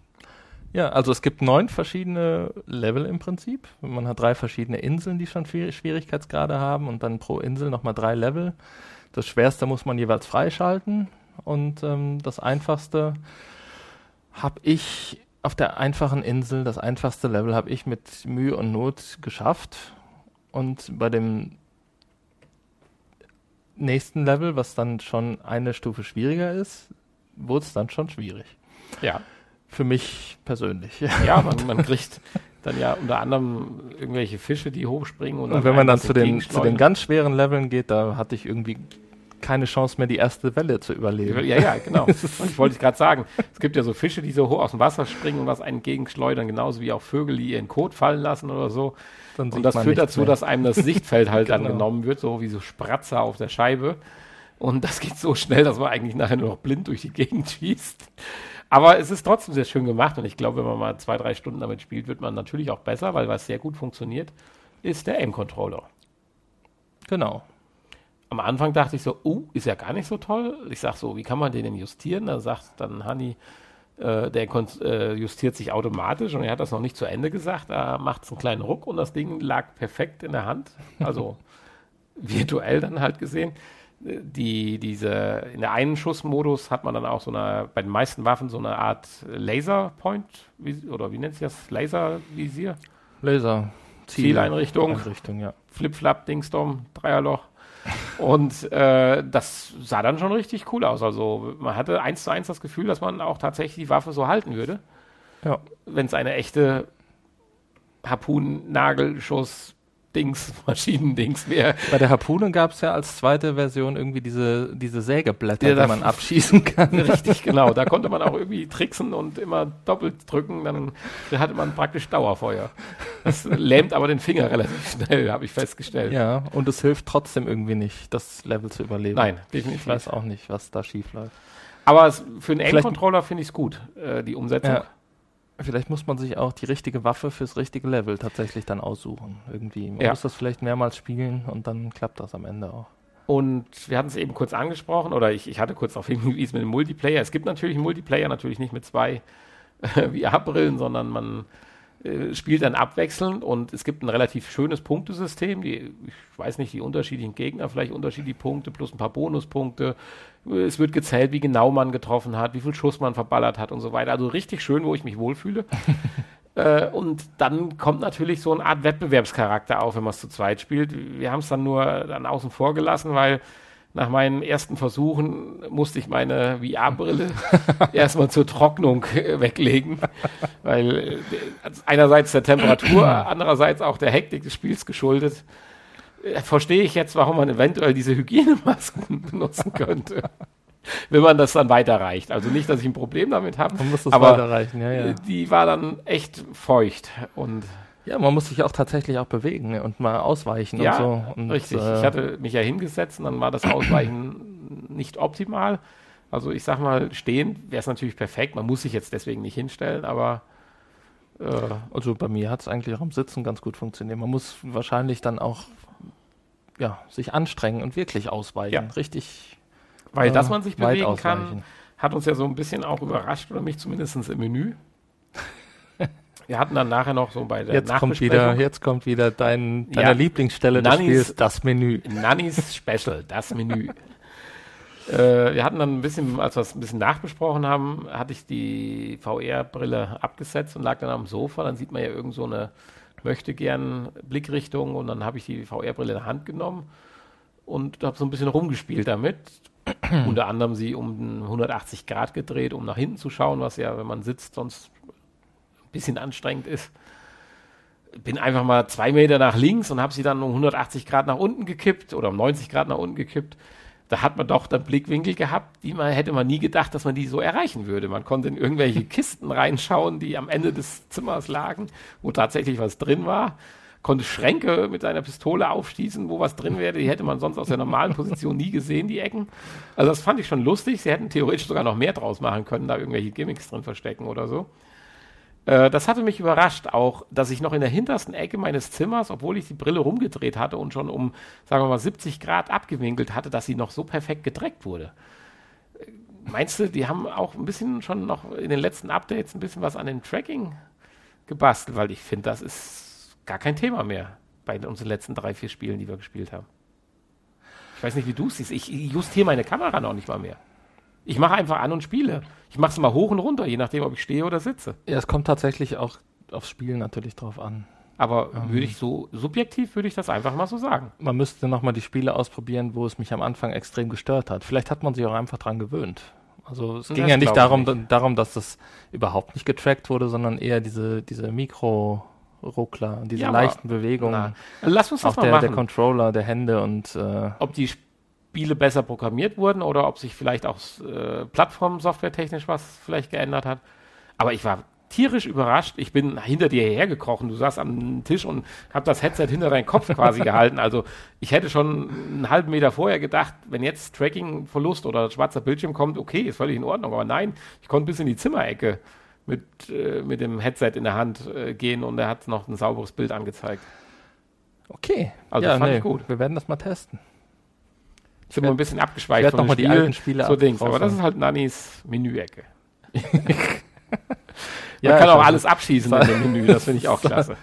Speaker 2: Ja, also es gibt neun verschiedene Level im Prinzip. Man hat drei verschiedene Inseln, die schon Schwierigkeitsgrade haben und dann pro Insel nochmal drei Level. Das schwerste muss man jeweils freischalten und ähm, das einfachste habe ich auf der einfachen Insel, das einfachste Level habe ich mit Mühe und Not geschafft. Und bei dem nächsten Level, was dann schon eine Stufe schwieriger ist, wurde es dann schon schwierig.
Speaker 1: Ja.
Speaker 2: Für mich persönlich.
Speaker 1: Ja, man, man kriegt dann ja unter anderem irgendwelche Fische, die hochspringen.
Speaker 2: Und, und wenn man dann zu den, zu den ganz schweren Leveln geht, da hatte ich irgendwie keine Chance mehr, die erste Welle zu überleben.
Speaker 1: Ja, ja, genau. Und ich wollte gerade sagen, es gibt ja so Fische, die so hoch aus dem Wasser springen und was einen gegenschleudern, genauso wie auch Vögel, die ihren Kot fallen lassen oder so. Dann und das führt dazu, mehr. dass einem das Sichtfeld halt genau. angenommen wird, so wie so Spratzer auf der Scheibe. Und das geht so schnell, dass man eigentlich nachher nur noch blind durch die Gegend schießt. Aber es ist trotzdem sehr schön gemacht und ich glaube, wenn man mal zwei, drei Stunden damit spielt, wird man natürlich auch besser, weil was sehr gut funktioniert, ist der Aim-Controller.
Speaker 2: Genau.
Speaker 1: Am Anfang dachte ich so, oh, ist ja gar nicht so toll. Ich sage so, wie kann man den denn justieren? Da sagt dann Hanni, äh, der äh, justiert sich automatisch und er hat das noch nicht zu Ende gesagt. Da macht es einen kleinen Ruck und das Ding lag perfekt in der Hand. Also virtuell dann halt gesehen die, diese, in der einen Schussmodus hat man dann auch so eine, bei den meisten Waffen so eine Art Laserpoint, wie, oder wie nennt sich das? Laservisier?
Speaker 2: Laser.
Speaker 1: Zieleinrichtung. Einrichtung, ja. Flip-Flap, Dingstorm, Dreierloch. Und äh, das sah dann schon richtig cool aus. Also man hatte eins zu eins das Gefühl, dass man auch tatsächlich die Waffe so halten würde. Ja. Wenn es eine echte Harpun-Nagelschuss Dings, Maschinendings wäre.
Speaker 2: Bei der Harpune gab es ja als zweite Version irgendwie diese, diese Sägeblätter, die man abschießen kann.
Speaker 1: Richtig, genau. Da konnte man auch irgendwie tricksen und immer doppelt drücken, dann hatte man praktisch Dauerfeuer. Das lähmt aber den Finger relativ schnell, habe ich festgestellt.
Speaker 2: Ja, und es hilft trotzdem irgendwie nicht, das Level zu überleben.
Speaker 1: Nein,
Speaker 2: definitiv. Ich weiß auch nicht, was da schief läuft.
Speaker 1: Aber es, für einen Aim-Controller finde ich es gut, äh, die Umsetzung. Ja.
Speaker 2: Vielleicht muss man sich auch die richtige Waffe fürs richtige Level tatsächlich dann aussuchen. Irgendwie. Man ja. muss das vielleicht mehrmals spielen und dann klappt das am Ende auch.
Speaker 1: Und wir hatten es eben kurz angesprochen, oder ich, ich hatte kurz darauf hingewiesen mit dem Multiplayer. Es gibt natürlich einen Multiplayer, natürlich nicht mit zwei äh, VR-Brillen, sondern man äh, spielt dann abwechselnd und es gibt ein relativ schönes Punktesystem. Die, ich weiß nicht, die unterschiedlichen Gegner, vielleicht unterschiedliche Punkte plus ein paar Bonuspunkte. Es wird gezählt, wie genau man getroffen hat, wie viel Schuss man verballert hat und so weiter. Also richtig schön, wo ich mich wohlfühle. äh, und dann kommt natürlich so eine Art Wettbewerbscharakter auf, wenn man es zu zweit spielt. Wir haben es dann nur dann außen vor gelassen, weil nach meinen ersten Versuchen musste ich meine VR-Brille erstmal zur Trocknung äh, weglegen, weil äh, einerseits der Temperatur, andererseits auch der Hektik des Spiels geschuldet. Äh, verstehe ich jetzt, warum man eventuell diese Hygienemasken benutzen könnte. Wenn man das dann weiterreicht. Also nicht, dass ich ein Problem damit habe. Man muss das aber weiterreichen, ja, ja. Die war dann echt feucht und
Speaker 2: ja, man muss sich auch tatsächlich auch bewegen ne, und mal ausweichen
Speaker 1: ja,
Speaker 2: und
Speaker 1: so. Und, richtig. Äh, ich hatte mich ja hingesetzt und dann war das Ausweichen nicht optimal. Also ich sag mal, stehen wäre es natürlich perfekt. Man muss sich jetzt deswegen nicht hinstellen, aber
Speaker 2: äh, also bei mir hat es eigentlich auch im Sitzen ganz gut funktioniert. Man muss wahrscheinlich dann auch ja, sich anstrengen und wirklich ausweichen. Ja. Richtig.
Speaker 1: Weil, äh, dass man sich bewegen kann, hat uns ja so ein bisschen auch überrascht, oder mich zumindest im Menü. Wir hatten dann nachher noch so bei der
Speaker 2: jetzt kommt wieder, Jetzt kommt wieder dein, deine ja, Lieblingsstelle
Speaker 1: Nannies, des Spiels, das Menü. Nannies Special, das Menü. äh, wir hatten dann ein bisschen, als wir es ein bisschen nachbesprochen haben, hatte ich die VR-Brille abgesetzt und lag dann am Sofa. Dann sieht man ja irgend so eine möchte gern Blickrichtung und dann habe ich die VR-Brille in der Hand genommen und habe so ein bisschen rumgespielt damit. Unter anderem sie um 180 Grad gedreht, um nach hinten zu schauen, was ja, wenn man sitzt, sonst bisschen anstrengend ist. Bin einfach mal zwei Meter nach links und habe sie dann um 180 Grad nach unten gekippt oder um 90 Grad nach unten gekippt. Da hat man doch dann Blickwinkel gehabt, die man hätte man nie gedacht, dass man die so erreichen würde. Man konnte in irgendwelche Kisten reinschauen, die am Ende des Zimmers lagen, wo tatsächlich was drin war konnte Schränke mit seiner Pistole aufschießen, wo was drin wäre. Die hätte man sonst aus der normalen Position nie gesehen, die Ecken. Also das fand ich schon lustig. Sie hätten theoretisch sogar noch mehr draus machen können, da irgendwelche Gimmicks drin verstecken oder so. Äh, das hatte mich überrascht auch, dass ich noch in der hintersten Ecke meines Zimmers, obwohl ich die Brille rumgedreht hatte und schon um, sagen wir mal, 70 Grad abgewinkelt hatte, dass sie noch so perfekt gedreckt wurde. Äh, meinst du, die haben auch ein bisschen schon noch in den letzten Updates ein bisschen was an dem Tracking gebastelt? Weil ich finde, das ist gar kein Thema mehr bei unseren letzten drei, vier Spielen, die wir gespielt haben. Ich weiß nicht, wie du es siehst. Ich justiere meine Kamera noch nicht mal mehr. Ich mache einfach an und spiele. Ich mache es mal hoch und runter, je nachdem, ob ich stehe oder sitze.
Speaker 2: Ja, es kommt tatsächlich auch aufs Spiel natürlich drauf an.
Speaker 1: Aber ähm, würde ich so, subjektiv würde ich das einfach mal so sagen.
Speaker 2: Man müsste nochmal die Spiele ausprobieren, wo es mich am Anfang extrem gestört hat. Vielleicht hat man sich auch einfach dran gewöhnt. Also es ging das ja nicht darum, nicht. darum, dass das überhaupt nicht getrackt wurde, sondern eher diese, diese Mikro-Ruckler, diese ja, leichten Bewegungen.
Speaker 1: Lass uns das
Speaker 2: auch
Speaker 1: mal
Speaker 2: der,
Speaker 1: machen.
Speaker 2: der Controller, der Hände und
Speaker 1: äh, ob die Spiele besser programmiert wurden oder ob sich vielleicht auch äh, Plattform-Software-technisch was vielleicht geändert hat. Aber ich war tierisch überrascht. Ich bin hinter dir hergekrochen. Du saßt am Tisch und hab das Headset hinter deinen Kopf quasi gehalten. Also ich hätte schon einen halben Meter vorher gedacht, wenn jetzt Tracking-Verlust oder schwarzer Bildschirm kommt, okay, ist völlig in Ordnung. Aber nein, ich konnte bis in die Zimmerecke mit, äh, mit dem Headset in der Hand äh, gehen und er hat noch ein sauberes Bild angezeigt.
Speaker 2: Okay,
Speaker 1: also ja, fand nee, ich gut.
Speaker 2: Wir werden das mal testen.
Speaker 1: Sind wir ein bisschen abgeschweift Ich
Speaker 2: werde nochmal die alten Spiele
Speaker 1: so Dings. Aber das ist halt Nannis Menüecke. Man
Speaker 2: ja,
Speaker 1: kann auch alles abschießen in dem Menü, das finde ich auch klasse.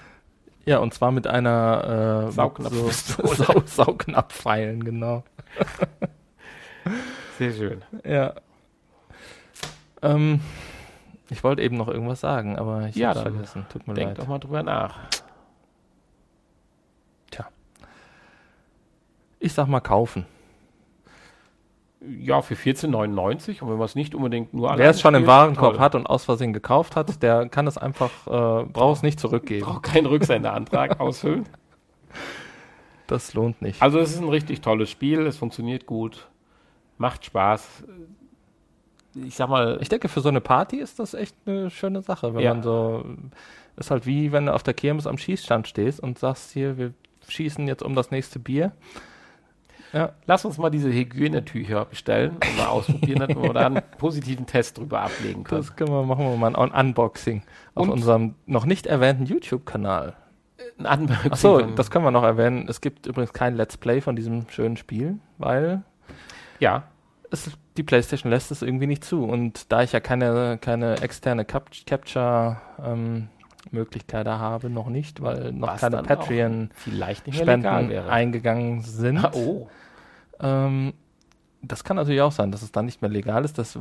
Speaker 2: Ja, und zwar mit einer
Speaker 1: äh, Saugnapf
Speaker 2: so, Sau Saugnapfpfeilen, genau.
Speaker 1: Sehr schön.
Speaker 2: Ja. Ähm, ich wollte eben noch irgendwas sagen, aber ich
Speaker 1: ja, habe vergessen.
Speaker 2: Tut mir
Speaker 1: denk
Speaker 2: leid.
Speaker 1: doch mal drüber nach.
Speaker 2: Tja. Ich sag mal kaufen.
Speaker 1: Ja, für 14,99 und wenn man es nicht unbedingt nur
Speaker 2: Wer es schon im Warenkorb toll. hat und aus Versehen gekauft hat, der kann es einfach, äh, braucht es nicht zurückgeben. Braucht
Speaker 1: keinen Rücksenderantrag ausfüllen.
Speaker 2: Das lohnt nicht.
Speaker 1: Also es ist ein richtig tolles Spiel, es funktioniert gut, macht Spaß.
Speaker 2: Ich sag mal. Ich denke, für so eine Party ist das echt eine schöne Sache, wenn ja. man so. Ist halt wie wenn du auf der Kirmes am Schießstand stehst und sagst hier, wir schießen jetzt um das nächste Bier.
Speaker 1: Ja. Lass uns mal diese Hygienetücher bestellen und mal ausprobieren, damit wir da einen positiven Test drüber ablegen können.
Speaker 2: Das können wir machen, wir mal ein Unboxing auf und unserem noch nicht erwähnten YouTube-Kanal.
Speaker 1: Ein Unboxing.
Speaker 2: Achso, das können wir noch erwähnen. Es gibt übrigens kein Let's Play von diesem schönen Spiel, weil
Speaker 1: ja.
Speaker 2: Es, die PlayStation lässt es irgendwie nicht zu. Und da ich ja keine, keine externe Cap Capture ähm, Möglichkeit da habe, noch nicht, weil noch Was keine Patreon-Spenden eingegangen sind.
Speaker 1: oh.
Speaker 2: Ähm, das kann natürlich auch sein, dass es dann nicht mehr legal ist. Dass,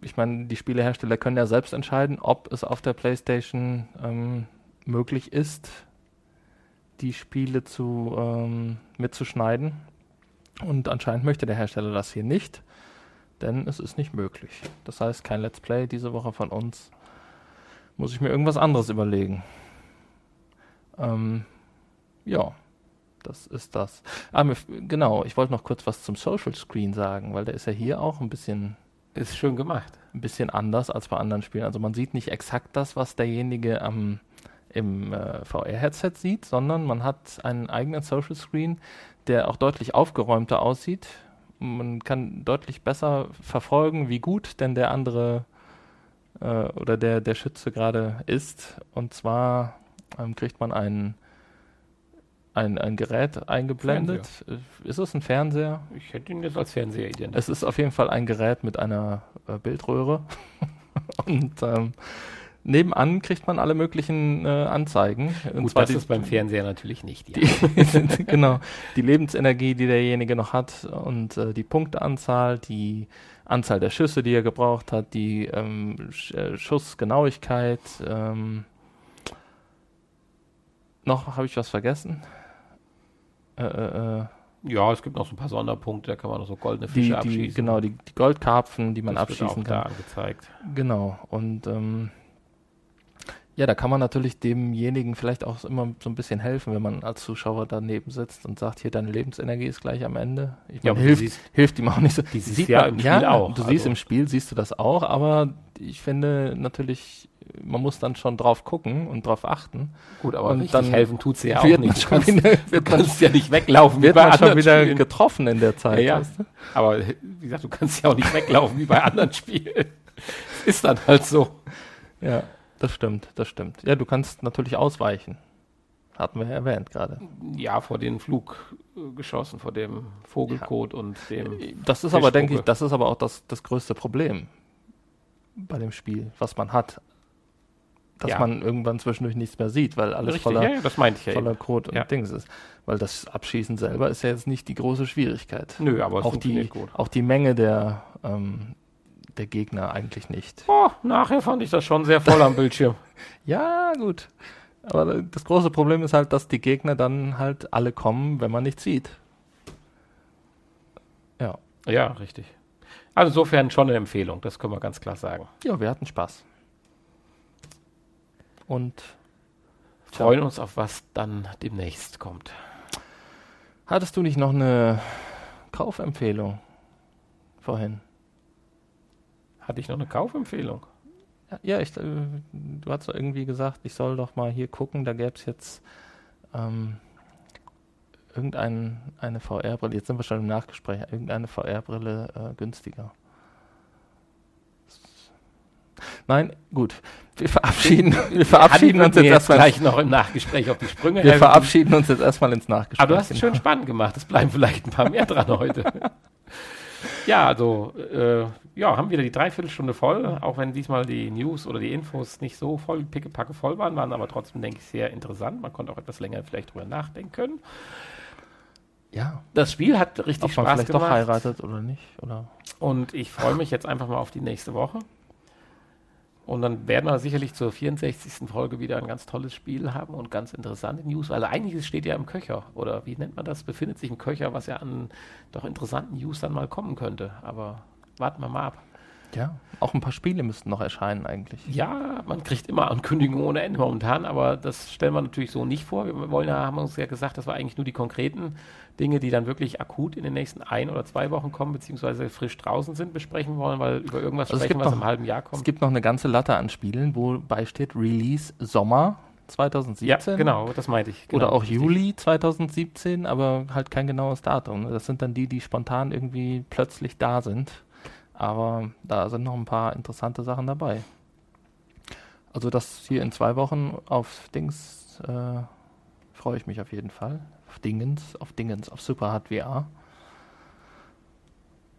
Speaker 2: ich meine, die Spielehersteller können ja selbst entscheiden, ob es auf der PlayStation ähm, möglich ist, die Spiele zu, ähm, mitzuschneiden. Und anscheinend möchte der Hersteller das hier nicht, denn es ist nicht möglich. Das heißt, kein Let's Play diese Woche von uns. Muss ich mir irgendwas anderes überlegen. Ähm, ja. Das ist das. Ah, genau, ich wollte noch kurz was zum Social Screen sagen, weil der ist ja hier auch ein bisschen.
Speaker 1: Ist schön gemacht.
Speaker 2: Ein bisschen anders als bei anderen Spielen. Also man sieht nicht exakt das, was derjenige am, im äh, VR-Headset sieht, sondern man hat einen eigenen Social Screen, der auch deutlich aufgeräumter aussieht. Man kann deutlich besser verfolgen, wie gut denn der andere äh, oder der, der Schütze gerade ist. Und zwar ähm, kriegt man einen ein, ein Gerät eingeblendet. Fernseher. Ist es ein Fernseher?
Speaker 1: Ich hätte ihn jetzt als Fernseher identifiziert.
Speaker 2: Es ist auf jeden Fall ein Gerät mit einer äh, Bildröhre. Und ähm, nebenan kriegt man alle möglichen äh, Anzeigen.
Speaker 1: Und Gut, das die, ist beim Fernseher natürlich nicht.
Speaker 2: Ja. Die, genau. Die Lebensenergie, die derjenige noch hat und äh, die Punkteanzahl, die Anzahl der Schüsse, die er gebraucht hat, die ähm, Sch äh, Schussgenauigkeit. Ähm, noch habe ich was vergessen?
Speaker 1: Äh, äh, äh, ja, es gibt noch so ein paar Sonderpunkte, da kann man noch so goldene Fische
Speaker 2: die, die,
Speaker 1: abschießen.
Speaker 2: Genau, die, die Goldkarpfen, die man das abschießen
Speaker 1: wird auch kann. Da angezeigt.
Speaker 2: Genau, und ähm, ja, da kann man natürlich demjenigen vielleicht auch immer so ein bisschen helfen, wenn man als Zuschauer daneben sitzt und sagt, hier, deine Lebensenergie ist gleich am Ende.
Speaker 1: Ich ja,
Speaker 2: meine, hilft, siehst, hilft ihm auch nicht so.
Speaker 1: Die sieht ja im Spiel
Speaker 2: ja,
Speaker 1: auch.
Speaker 2: Du also. siehst im Spiel, siehst du das auch, aber ich finde natürlich man muss dann schon drauf gucken und drauf achten.
Speaker 1: Gut, aber
Speaker 2: Und dann
Speaker 1: helfen tut sie ja auch nicht.
Speaker 2: man
Speaker 1: Du
Speaker 2: schon
Speaker 1: kannst,
Speaker 2: wieder,
Speaker 1: du
Speaker 2: wird man,
Speaker 1: kannst ja nicht weglaufen
Speaker 2: wird man schon wieder
Speaker 1: Spielen.
Speaker 2: getroffen in der Zeit.
Speaker 1: Ja, ja.
Speaker 2: weißt du?
Speaker 1: Aber wie gesagt, du kannst ja auch nicht weglaufen wie bei anderen Spielen. Ist dann halt so.
Speaker 2: ja, das stimmt, das stimmt. Ja, du kannst natürlich ausweichen. Hatten wir ja erwähnt gerade.
Speaker 1: Ja, vor den Fluggeschossen, vor dem Vogelkot und dem.
Speaker 2: Das ist aber, denke ich, das ist aber auch das, das größte Problem bei dem Spiel, was man hat. Dass
Speaker 1: Ja.
Speaker 2: man irgendwann zwischendurch nichts mehr sieht, weil alles
Speaker 1: Richtig,
Speaker 2: voller,
Speaker 1: ja, das meinte ich ja
Speaker 2: voller
Speaker 1: eben.
Speaker 2: Code und
Speaker 1: Ja.
Speaker 2: Dings ist. Weil das Abschießen selber ist ja jetzt nicht die große Schwierigkeit.
Speaker 1: Nö, aber es
Speaker 2: auch, die,
Speaker 1: gut.
Speaker 2: auch die Menge der, ähm, der Gegner eigentlich nicht.
Speaker 1: Oh, nachher fand ich das schon sehr voll am Bildschirm.
Speaker 2: Ja, gut. Aber das große Problem ist halt, dass die Gegner dann halt alle kommen, wenn man nichts sieht. Ja.
Speaker 1: Ja, richtig. Also insofern schon eine Empfehlung, das können wir ganz klar sagen.
Speaker 2: Ja, wir hatten Spaß. Und Tja.
Speaker 1: Freuen uns auf was dann demnächst kommt.
Speaker 2: hattest du nicht noch eine Kaufempfehlung vorhin?
Speaker 1: Hatte ich noch eine Kaufempfehlung?
Speaker 2: Ja, ich, äh, du hast doch irgendwie gesagt, ich soll doch mal hier gucken, da gäbe es jetzt ähm, irgendeine eine VR-Brille, jetzt sind wir schon im Nachgespräch, irgendeine VR-Brille äh, günstiger. Nein, gut. Wir verabschieden, wir verabschieden uns jetzt erstmal.
Speaker 1: gleich noch im Nachgespräch auf die Sprünge
Speaker 2: Wir
Speaker 1: helfen.
Speaker 2: verabschieden uns jetzt erstmal ins Nachgespräch.
Speaker 1: Aber du hast es
Speaker 2: genau.
Speaker 1: schön spannend gemacht. Es bleiben vielleicht ein paar mehr dran heute. ja, also, äh, ja, haben wieder die Dreiviertelstunde voll, auch wenn diesmal die News oder die Infos nicht so voll, pickepacke voll waren, waren aber trotzdem, denke ich, sehr interessant. Man konnte auch etwas länger vielleicht drüber nachdenken.
Speaker 2: Ja,
Speaker 1: Das Spiel hat richtig
Speaker 2: ob man
Speaker 1: Spaß
Speaker 2: vielleicht
Speaker 1: gemacht.
Speaker 2: doch heiratet oder nicht. Oder
Speaker 1: Und ich freue mich jetzt einfach mal auf die nächste Woche. Und dann werden wir sicherlich zur 64. Folge wieder ein ganz tolles Spiel haben und ganz interessante News, weil einiges steht ja im Köcher. Oder wie nennt man das? Befindet sich im Köcher, was ja an doch interessanten News dann mal kommen könnte. Aber warten wir mal ab.
Speaker 2: Ja, auch ein paar Spiele müssten noch erscheinen eigentlich.
Speaker 1: Ja, man kriegt immer Ankündigungen ohne Ende momentan, aber das stellen wir natürlich so nicht vor. Wir wollen ja, haben uns ja gesagt, das war eigentlich nur die konkreten Dinge, die dann wirklich akut in den nächsten ein oder zwei Wochen kommen, beziehungsweise frisch draußen sind, besprechen wollen, weil über irgendwas
Speaker 2: Also es
Speaker 1: sprechen, was
Speaker 2: noch-
Speaker 1: im halben Jahr
Speaker 2: Es
Speaker 1: kommt.
Speaker 2: gibt noch eine ganze Latte an Spielen, wobei steht Release Sommer 2017.
Speaker 1: Ja, genau, das meinte ich. Genau,
Speaker 2: Oder auch
Speaker 1: richtig.
Speaker 2: Juli 2017, aber halt kein genaues Datum. Das sind dann die, die spontan irgendwie plötzlich da sind. Aber da sind noch ein paar interessante Sachen dabei. Also das hier in zwei Wochen auf Dings äh, freue ich mich auf jeden Fall. Auf Dingens, auf Dingens, auf Superhard VR.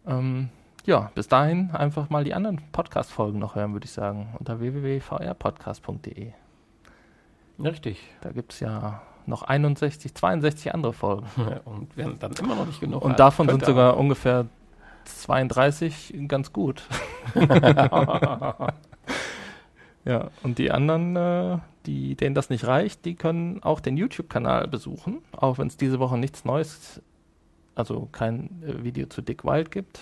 Speaker 2: Ähm, ja, bis dahin einfach mal die anderen Podcast-Folgen noch hören, würde ich sagen. Unter www.vrpodcast.de.
Speaker 1: Richtig.
Speaker 2: Da gibt es ja noch 61, 62 andere Folgen.
Speaker 1: Und wir haben dann immer noch nicht genug.
Speaker 2: Und davon sind sogar ungefähr 32 ganz gut. ja, und die anderen, äh, die, denen das nicht reicht, die können auch den YouTube-Kanal besuchen, auch wenn es diese Woche nichts Neues, also kein äh, Video zu Dick Wild gibt,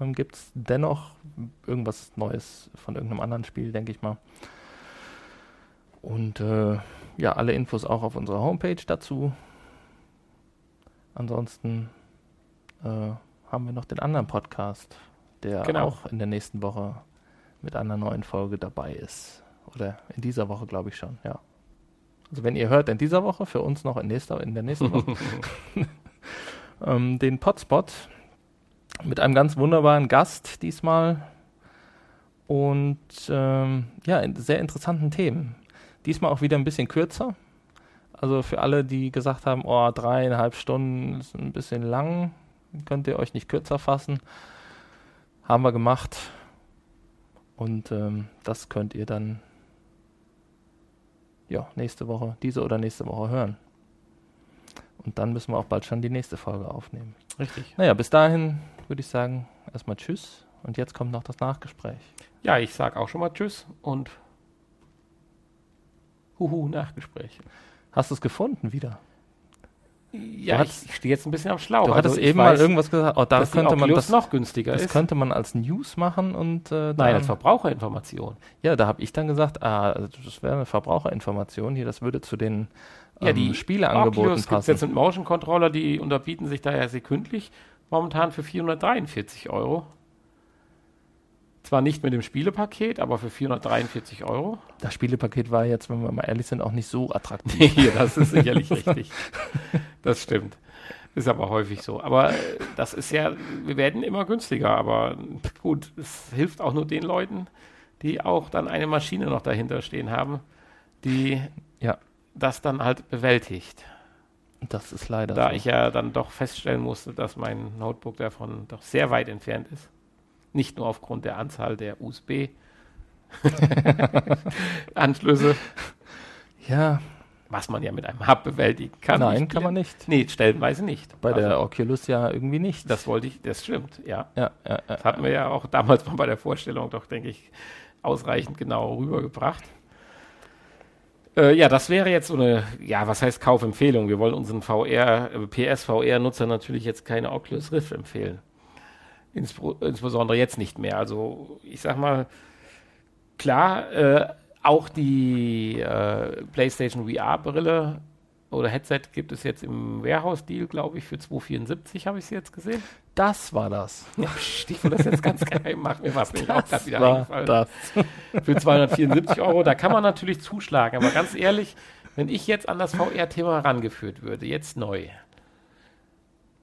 Speaker 2: ähm, gibt es dennoch irgendwas Neues von irgendeinem anderen Spiel, denke ich mal. Und äh, ja, alle Infos auch auf unserer Homepage dazu. Ansonsten äh, haben wir noch den anderen Podcast, der
Speaker 1: Genau.
Speaker 2: auch in der nächsten Woche mit einer neuen Folge dabei ist. Oder in dieser Woche, glaube ich schon, ja. Also wenn ihr hört in dieser Woche, für uns noch in, nächster, in der nächsten Woche, ähm, den Potspot mit einem ganz wunderbaren Gast diesmal und ähm, ja, in sehr interessanten Themen. Diesmal auch wieder ein bisschen kürzer. Also für alle, die gesagt haben, oh, dreieinhalb Stunden ist ein bisschen lang, könnt ihr euch nicht kürzer fassen. Haben wir gemacht. Und ähm, das könnt ihr dann ja, nächste Woche, diese oder nächste Woche hören. Und dann müssen wir auch bald schon die nächste Folge aufnehmen.
Speaker 1: Richtig.
Speaker 2: Naja, bis dahin würde ich sagen, erstmal Tschüss. Und jetzt kommt noch das Nachgespräch.
Speaker 1: Ja, ich sag auch schon mal Tschüss und Huhu, Nachgespräch.
Speaker 2: Hast du es gefunden wieder?
Speaker 1: Ja,
Speaker 2: hattest-
Speaker 1: ich stehe jetzt ein bisschen am Schlauch.
Speaker 2: Du hattest
Speaker 1: Also
Speaker 2: eben mal
Speaker 1: weiß,
Speaker 2: irgendwas gesagt, oh, da
Speaker 1: die
Speaker 2: könnte man das,
Speaker 1: noch günstiger
Speaker 2: das
Speaker 1: ist.
Speaker 2: könnte man als News machen und äh,
Speaker 1: Nein, als Verbraucherinformation.
Speaker 2: Ja, da habe ich dann gesagt, ah, das wäre eine Verbraucherinformation hier, das würde zu den
Speaker 1: Ja,
Speaker 2: ähm,
Speaker 1: die
Speaker 2: Spieleangeboten
Speaker 1: Oculus gibt es
Speaker 2: passen.
Speaker 1: jetzt mit Motion Controller, die unterbieten sich da ja sekündlich momentan für 443 Euro. Zwar nicht mit dem Spielepaket, aber für 443 Euro.
Speaker 2: Das Spielepaket war jetzt, wenn wir mal ehrlich sind, auch nicht so attraktiv.
Speaker 1: Nee, das ist sicherlich richtig. Das stimmt. Ist aber häufig so. Aber äh, das ist ja, wir werden immer günstiger. Aber gut, es hilft auch nur den Leuten, die auch dann eine Maschine noch dahinter stehen haben, die
Speaker 2: Ja.
Speaker 1: das dann halt bewältigt.
Speaker 2: Das ist leider
Speaker 1: Da
Speaker 2: so.
Speaker 1: ich ja dann doch feststellen musste, dass mein Notebook davon doch sehr weit entfernt ist. Nicht nur aufgrund der Anzahl der USB-Anschlüsse,
Speaker 2: ja,
Speaker 1: was man ja mit einem Hub bewältigen kann.
Speaker 2: nein, kann man nicht.
Speaker 1: Nee, stellenweise nicht.
Speaker 2: Bei der
Speaker 1: Also,
Speaker 2: Oculus ja irgendwie nicht.
Speaker 1: das wollte ich, das stimmt, ja.
Speaker 2: ja, ja, ja.
Speaker 1: Das hatten wir ja auch damals mal bei der Vorstellung doch, denke ich, ausreichend genau rübergebracht. Äh, ja, das wäre jetzt so eine, ja, was heißt Kaufempfehlung? Wir wollen unseren VR, äh, PS-VR-Nutzer natürlich jetzt keine Oculus Rift empfehlen. Insbesondere jetzt nicht mehr. Also, ich sag mal, klar, äh, auch die äh, PlayStation VR-Brille oder Headset gibt es jetzt im Warehouse-Deal, glaube ich, für 2,74 habe ich sie jetzt gesehen.
Speaker 2: Das war das.
Speaker 1: Ja, pst, ich will das jetzt ganz geheim machen. Mir war es nämlich auch gerade wieder
Speaker 2: war
Speaker 1: eingefallen.
Speaker 2: das.
Speaker 1: Für 274 Euro, da kann man natürlich zuschlagen. Aber ganz ehrlich, wenn ich jetzt an das VR-Thema herangeführt würde, jetzt neu,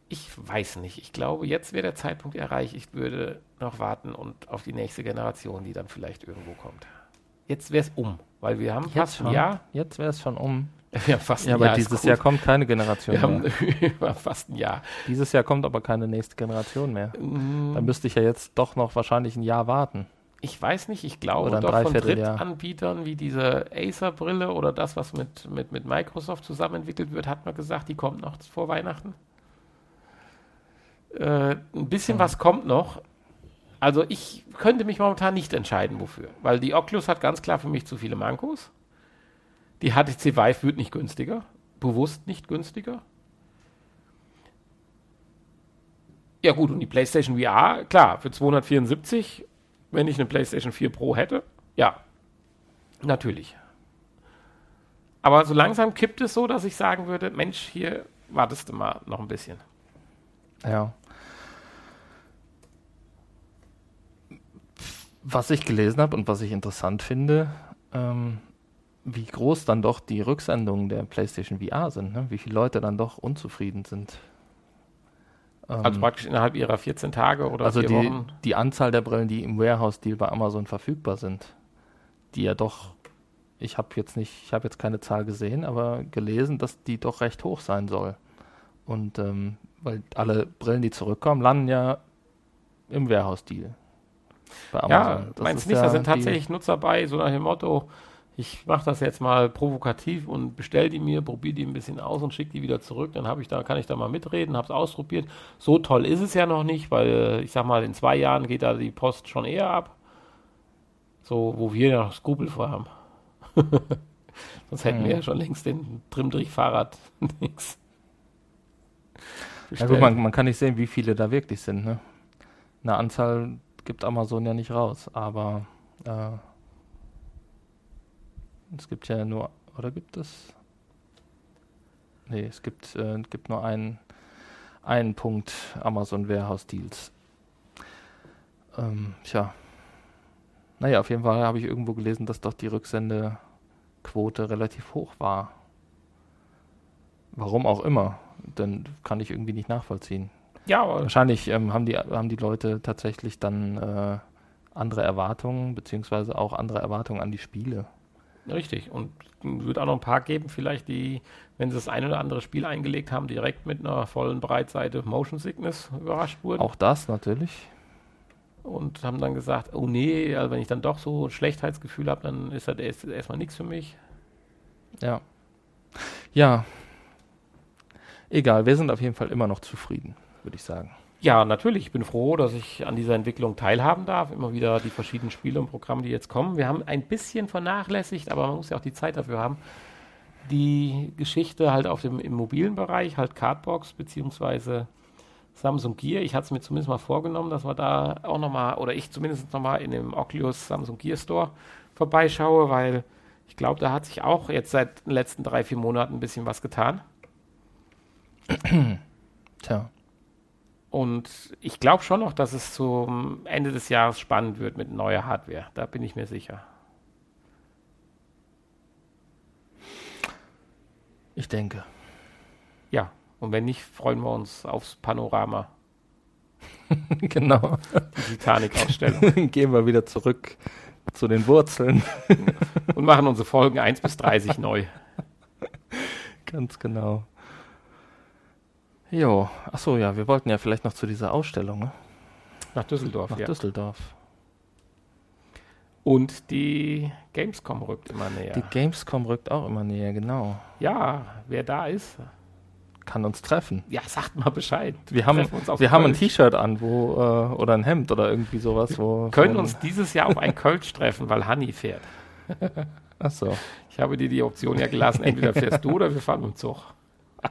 Speaker 1: ich weiß nicht. Ich glaube, jetzt wäre der Zeitpunkt erreicht. Ich würde noch warten und auf die nächste Generation, die dann vielleicht irgendwo kommt. Jetzt wäre es um, weil wir haben fast ein Jahr.
Speaker 2: Jetzt wäre es schon um.
Speaker 1: Haben fast ein
Speaker 2: Ja, aber
Speaker 1: Jahr,
Speaker 2: dieses. Jahr kommt keine Generation
Speaker 1: Wir haben
Speaker 2: mehr.
Speaker 1: über fast ein Jahr.
Speaker 2: Dieses Jahr kommt aber keine nächste Generation mehr.
Speaker 1: Mm,
Speaker 2: Dann müsste ich ja jetzt doch noch wahrscheinlich ein Jahr warten.
Speaker 1: Ich weiß nicht, ich glaube
Speaker 2: Oder
Speaker 1: doch von. Drittanbietern wie diese Acer-Brille oder das, was mit, mit, mit Microsoft zusammen entwickelt wird, hat man gesagt, die kommt noch vor Weihnachten. Äh, ein bisschen
Speaker 2: Mhm.
Speaker 1: was kommt noch. Also ich könnte mich momentan nicht entscheiden, wofür. Weil die Oculus hat ganz klar für mich zu viele Mankos. Die HTC Vive wird nicht günstiger. Bewusst nicht günstiger. Ja gut, und die PlayStation VR, klar, für 274 wenn ich eine PlayStation 4 Pro hätte, ja, natürlich. Aber so langsam kippt es so, dass ich sagen würde, Mensch, hier wartest du mal noch ein bisschen.
Speaker 2: Ja. Was ich gelesen habe und was ich interessant finde, ähm, wie groß dann doch die Rücksendungen der PlayStation VR sind, ne? wie viele Leute dann doch unzufrieden sind. Ähm,
Speaker 1: Also praktisch innerhalb ihrer 14 Tage oder
Speaker 2: also
Speaker 1: vier
Speaker 2: die,
Speaker 1: Wochen.
Speaker 2: die Anzahl der Brillen, die im Warehouse-Deal bei Amazon verfügbar sind, die ja doch, ich habe jetzt nicht, ich habe jetzt keine Zahl gesehen, aber gelesen, dass die doch recht hoch sein soll. Und ähm, weil alle Brillen, die zurückkommen, landen ja im Warehouse-Deal. Bei
Speaker 1: Ja,
Speaker 2: Das
Speaker 1: meinst
Speaker 2: ist
Speaker 1: nicht, da
Speaker 2: ja
Speaker 1: sind tatsächlich Nutzer bei, so nach dem Motto, ich mache das jetzt mal provokativ und bestell die mir, probiere die ein bisschen aus und schicke die wieder zurück. Dann habe ich da, kann ich da mal mitreden, habe es ausprobiert. So toll ist es ja noch nicht, weil ich sag mal, in zwei Jahren geht da die Post schon eher ab. So, wo wir ja noch Skrupel vor haben. Sonst hätten wir
Speaker 2: Hm.
Speaker 1: ja schon längst den Trimdrich-Fahrrad nix.
Speaker 2: Ja gut, man, man kann nicht sehen, wie viele da wirklich sind. Ne? Eine Anzahl gibt Amazon ja nicht raus, aber äh, es gibt ja nur, oder gibt es? Nee, es gibt, äh, gibt nur einen, einen Punkt Amazon Warehouse Deals. Ähm, tja. Naja, auf jeden Fall habe ich irgendwo gelesen, dass doch die Rücksendequote relativ hoch war. Warum auch immer. Dann kann ich irgendwie nicht nachvollziehen.
Speaker 1: Ja,
Speaker 2: Wahrscheinlich ähm, haben, die, haben die Leute tatsächlich dann äh, andere Erwartungen, beziehungsweise auch andere Erwartungen an die Spiele.
Speaker 1: Richtig. Und wird auch noch ein paar geben, vielleicht, die, wenn sie das ein oder andere Spiel eingelegt haben, direkt mit einer vollen Breitseite Motion Sickness überrascht wurden.
Speaker 2: Auch das natürlich.
Speaker 1: Und haben dann gesagt, oh nee, also wenn ich dann doch so ein Schlechtheitsgefühl habe, dann ist das erst, erstmal nichts für mich.
Speaker 2: Ja. Ja. Egal, wir sind auf jeden Fall immer noch zufrieden, würde ich sagen.
Speaker 1: Ja, natürlich. Ich bin froh, dass ich an dieser Entwicklung teilhaben darf. Immer wieder die verschiedenen Spiele und Programme, die jetzt kommen. Wir haben ein bisschen vernachlässigt, aber man muss ja auch die Zeit dafür haben. Die Geschichte halt auf dem im mobilen Bereich, halt Cardbox beziehungsweise Samsung Gear. Ich hatte es mir zumindest mal vorgenommen, dass wir da auch nochmal, oder ich zumindest nochmal in dem Oculus Samsung Gear Store vorbeischaue, weil ich glaube, da hat sich auch jetzt seit den letzten drei, vier Monaten ein bisschen was getan.
Speaker 2: Tja.
Speaker 1: Und ich glaube schon noch, dass es zum Ende des Jahres spannend wird mit neuer Hardware. Da bin ich mir sicher.
Speaker 2: Ich denke.
Speaker 1: Ja, und wenn nicht, freuen wir uns aufs Panorama.
Speaker 2: genau.
Speaker 1: Die Titanic-Ausstellung.
Speaker 2: Gehen wir wieder zurück zu den Wurzeln.
Speaker 1: und machen unsere Folgen 1 bis 30 neu.
Speaker 2: Ganz genau. Jo, achso, ja, wir wollten ja vielleicht noch zu dieser Ausstellung, ne?
Speaker 1: Nach Düsseldorf,
Speaker 2: Nach
Speaker 1: ja.
Speaker 2: Düsseldorf.
Speaker 1: Und die Gamescom rückt immer näher.
Speaker 2: Die Gamescom rückt auch immer näher, genau.
Speaker 1: ja, wer da ist,
Speaker 2: Kann uns treffen.
Speaker 1: ja, sagt mal Bescheid.
Speaker 2: Wir haben,
Speaker 1: uns auf
Speaker 2: wir haben ein. T-Shirt an, wo, äh, oder ein Hemd oder irgendwie sowas, wo.
Speaker 1: können
Speaker 2: wo-
Speaker 1: uns dieses Jahr auf ein Kölsch treffen, weil Hanni fährt.
Speaker 2: Achso.
Speaker 1: Ich habe dir die Option ja gelassen, entweder fährst du oder wir fahren dem Zug.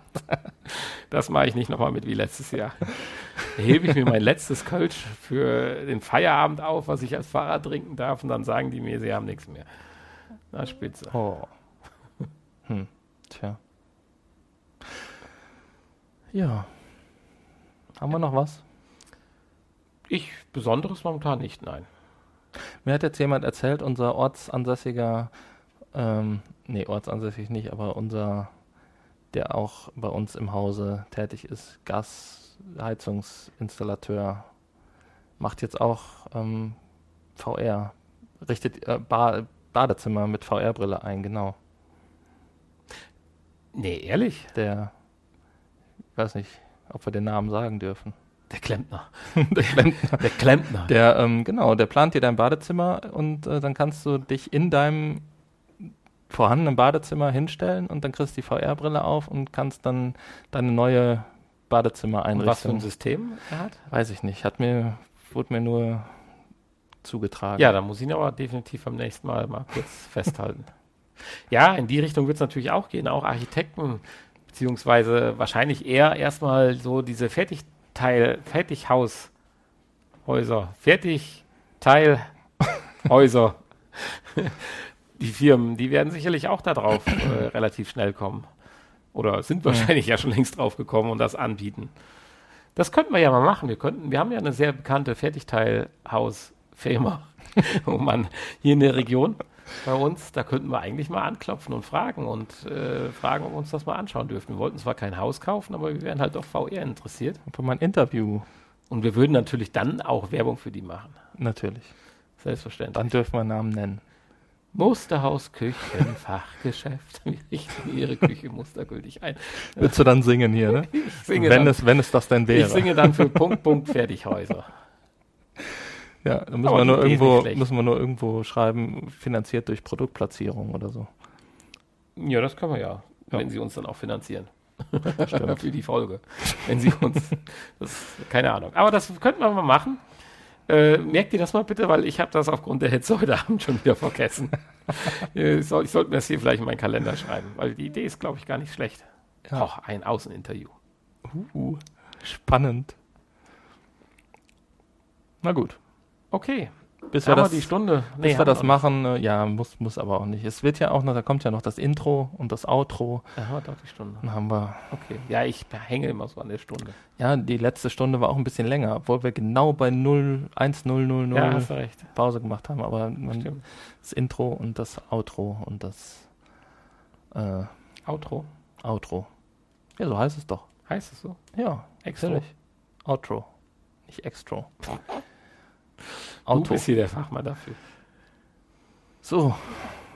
Speaker 1: Das mache ich nicht nochmal mit wie letztes Jahr. Da hebe ich mir mein letztes Kölsch für den Feierabend auf, was ich als Fahrer trinken darf, und dann sagen die mir, sie haben nichts mehr. Na, spitze.
Speaker 2: Oh. Hm, tja. Ja. Haben wir noch was?
Speaker 1: Ich Besonderes momentan nicht, nein.
Speaker 2: Mir hat jetzt jemand erzählt, unser ortsansässiger, ähm, nee, ortsansässig nicht, aber unser, der auch bei uns im Hause tätig ist, Gasheizungsinstallateur, macht jetzt auch ähm, VR, richtet äh, ba Badezimmer mit VR-Brille ein, genau.
Speaker 1: Nee, ehrlich?
Speaker 2: Der, ich weiß nicht, ob wir den Namen sagen dürfen.
Speaker 1: Der Klempner.
Speaker 2: der Klempner.
Speaker 1: Der Klempner.
Speaker 2: Der, ähm, genau, der plant dir dein Badezimmer und äh, dann kannst du dich in deinem vorhandenen Badezimmer hinstellen und dann kriegst du die VR-Brille auf und kannst dann deine neue
Speaker 1: Und was für
Speaker 2: Badezimmereinrichtung.
Speaker 1: ein System er hat?
Speaker 2: Weiß ich nicht, hat mir, wurde mir nur zugetragen.
Speaker 1: Ja, dann muss ich ihn aber definitiv beim nächsten Mal mal kurz festhalten. Ja, in die Richtung wird es natürlich auch gehen, auch Architekten, beziehungsweise wahrscheinlich eher erstmal so diese Fertigteil, Fertighaushäuser, Fertigteilhäuser. die Firmen, die werden sicherlich auch darauf äh, relativ schnell kommen. Oder sind wahrscheinlich ja schon längst drauf gekommen und das anbieten. Das könnten wir ja mal machen. Wir könnten, wir haben ja eine sehr bekannte Fertigteilhausfirma, wo man hier in der Region bei uns, da könnten wir eigentlich mal anklopfen und fragen und äh, fragen, ob wir uns das mal anschauen dürfen. Wir wollten zwar kein Haus kaufen, aber wir wären halt doch VR interessiert.
Speaker 2: Für mein Interview,
Speaker 1: Und wir würden natürlich dann auch Werbung für die machen.
Speaker 2: natürlich.
Speaker 1: Selbstverständlich.
Speaker 2: Dann dürfen wir Namen nennen.
Speaker 1: Musterhaus, Küchen, Fachgeschäft. Wir richten Ihre Küche mustergültig ein.
Speaker 2: Willst du dann singen hier, ne?
Speaker 1: Ich singe,
Speaker 2: wenn,
Speaker 1: dann,
Speaker 2: es, wenn es das denn wäre.
Speaker 1: ich singe dann für Punkt, Punkt, Fertighäuser.
Speaker 2: Ja, dann müssen
Speaker 1: Aber
Speaker 2: wir, nur irgendwo, müssen wir nur irgendwo schreiben, finanziert durch Produktplatzierung oder so.
Speaker 1: Ja, das können wir ja,
Speaker 2: Ja.
Speaker 1: wenn Sie uns dann auch finanzieren.
Speaker 2: Stimmt.
Speaker 1: Für die Folge. Wenn Sie uns. Das, keine Ahnung. Aber das könnten wir mal machen. Äh, merkt ihr das mal bitte, weil ich habe das aufgrund der Hitze heute Abend schon wieder vergessen. Äh, ich, soll, ich sollte mir das hier vielleicht in meinen Kalender schreiben, weil die Idee ist, glaube ich, gar nicht schlecht.
Speaker 2: Ja.
Speaker 1: Auch ein Außeninterview.
Speaker 2: Uh, spannend. Na gut.
Speaker 1: Okay.
Speaker 2: Bis wir das,
Speaker 1: die Stunde.
Speaker 2: bis wir
Speaker 1: haben
Speaker 2: das machen, äh, ja, muss, muss aber auch nicht. Es wird ja auch noch, da kommt ja noch das Intro und das Outro.
Speaker 1: Da haben wir doch die Stunde.
Speaker 2: Dann haben wir,
Speaker 1: Okay. Ja, ich hänge immer so an der Stunde.
Speaker 2: ja, die letzte Stunde war auch ein bisschen länger, obwohl wir genau bei 0, 1, 0, 0, 0
Speaker 1: Ja.
Speaker 2: Pause gemacht haben. Aber man, das Intro und das Outro und das äh,
Speaker 1: Outro.
Speaker 2: Outro. Ja, so heißt es doch.
Speaker 1: Heißt es so?
Speaker 2: Ja,
Speaker 1: Extra.
Speaker 2: natürlich. Outro, nicht Extro.
Speaker 1: Du
Speaker 2: Auto.
Speaker 1: bist hier der Fachmann dafür.
Speaker 2: So,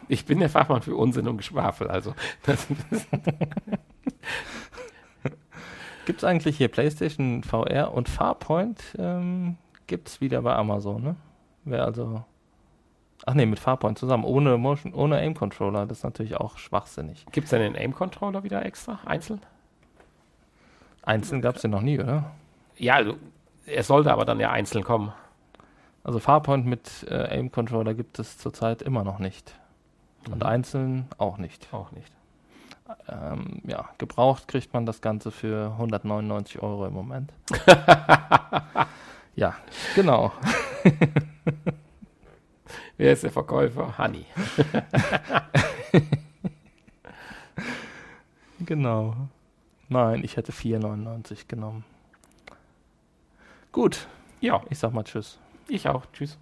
Speaker 1: Ich bin der Fachmann für Unsinn und Geschwafel, also.
Speaker 2: Gibt es eigentlich hier PlayStation VR und Farpoint? Ähm, Gibt es wieder bei Amazon, ne? Wer also. Ach nee, mit Farpoint zusammen, ohne Motion, ohne Aim Controller. Das ist natürlich auch schwachsinnig.
Speaker 1: Gibt es denn den Aim-Controller wieder extra, einzeln?
Speaker 2: Einzeln gab es den noch nie, oder?
Speaker 1: Ja, also, er sollte aber dann ja einzeln kommen.
Speaker 2: Also Farpoint mit äh, Aim Controller gibt es zurzeit immer noch nicht. Und einzeln auch nicht.
Speaker 1: Auch nicht.
Speaker 2: Ähm, ja, gebraucht kriegt man das Ganze für 199 Euro im Moment. ja, genau.
Speaker 1: Wer ist der Verkäufer? Honey.
Speaker 2: Genau. Nein, ich hätte 4,99 genommen. Gut,
Speaker 1: Ja,
Speaker 2: ich sag mal Tschüss.
Speaker 1: Ich auch. Tschüss.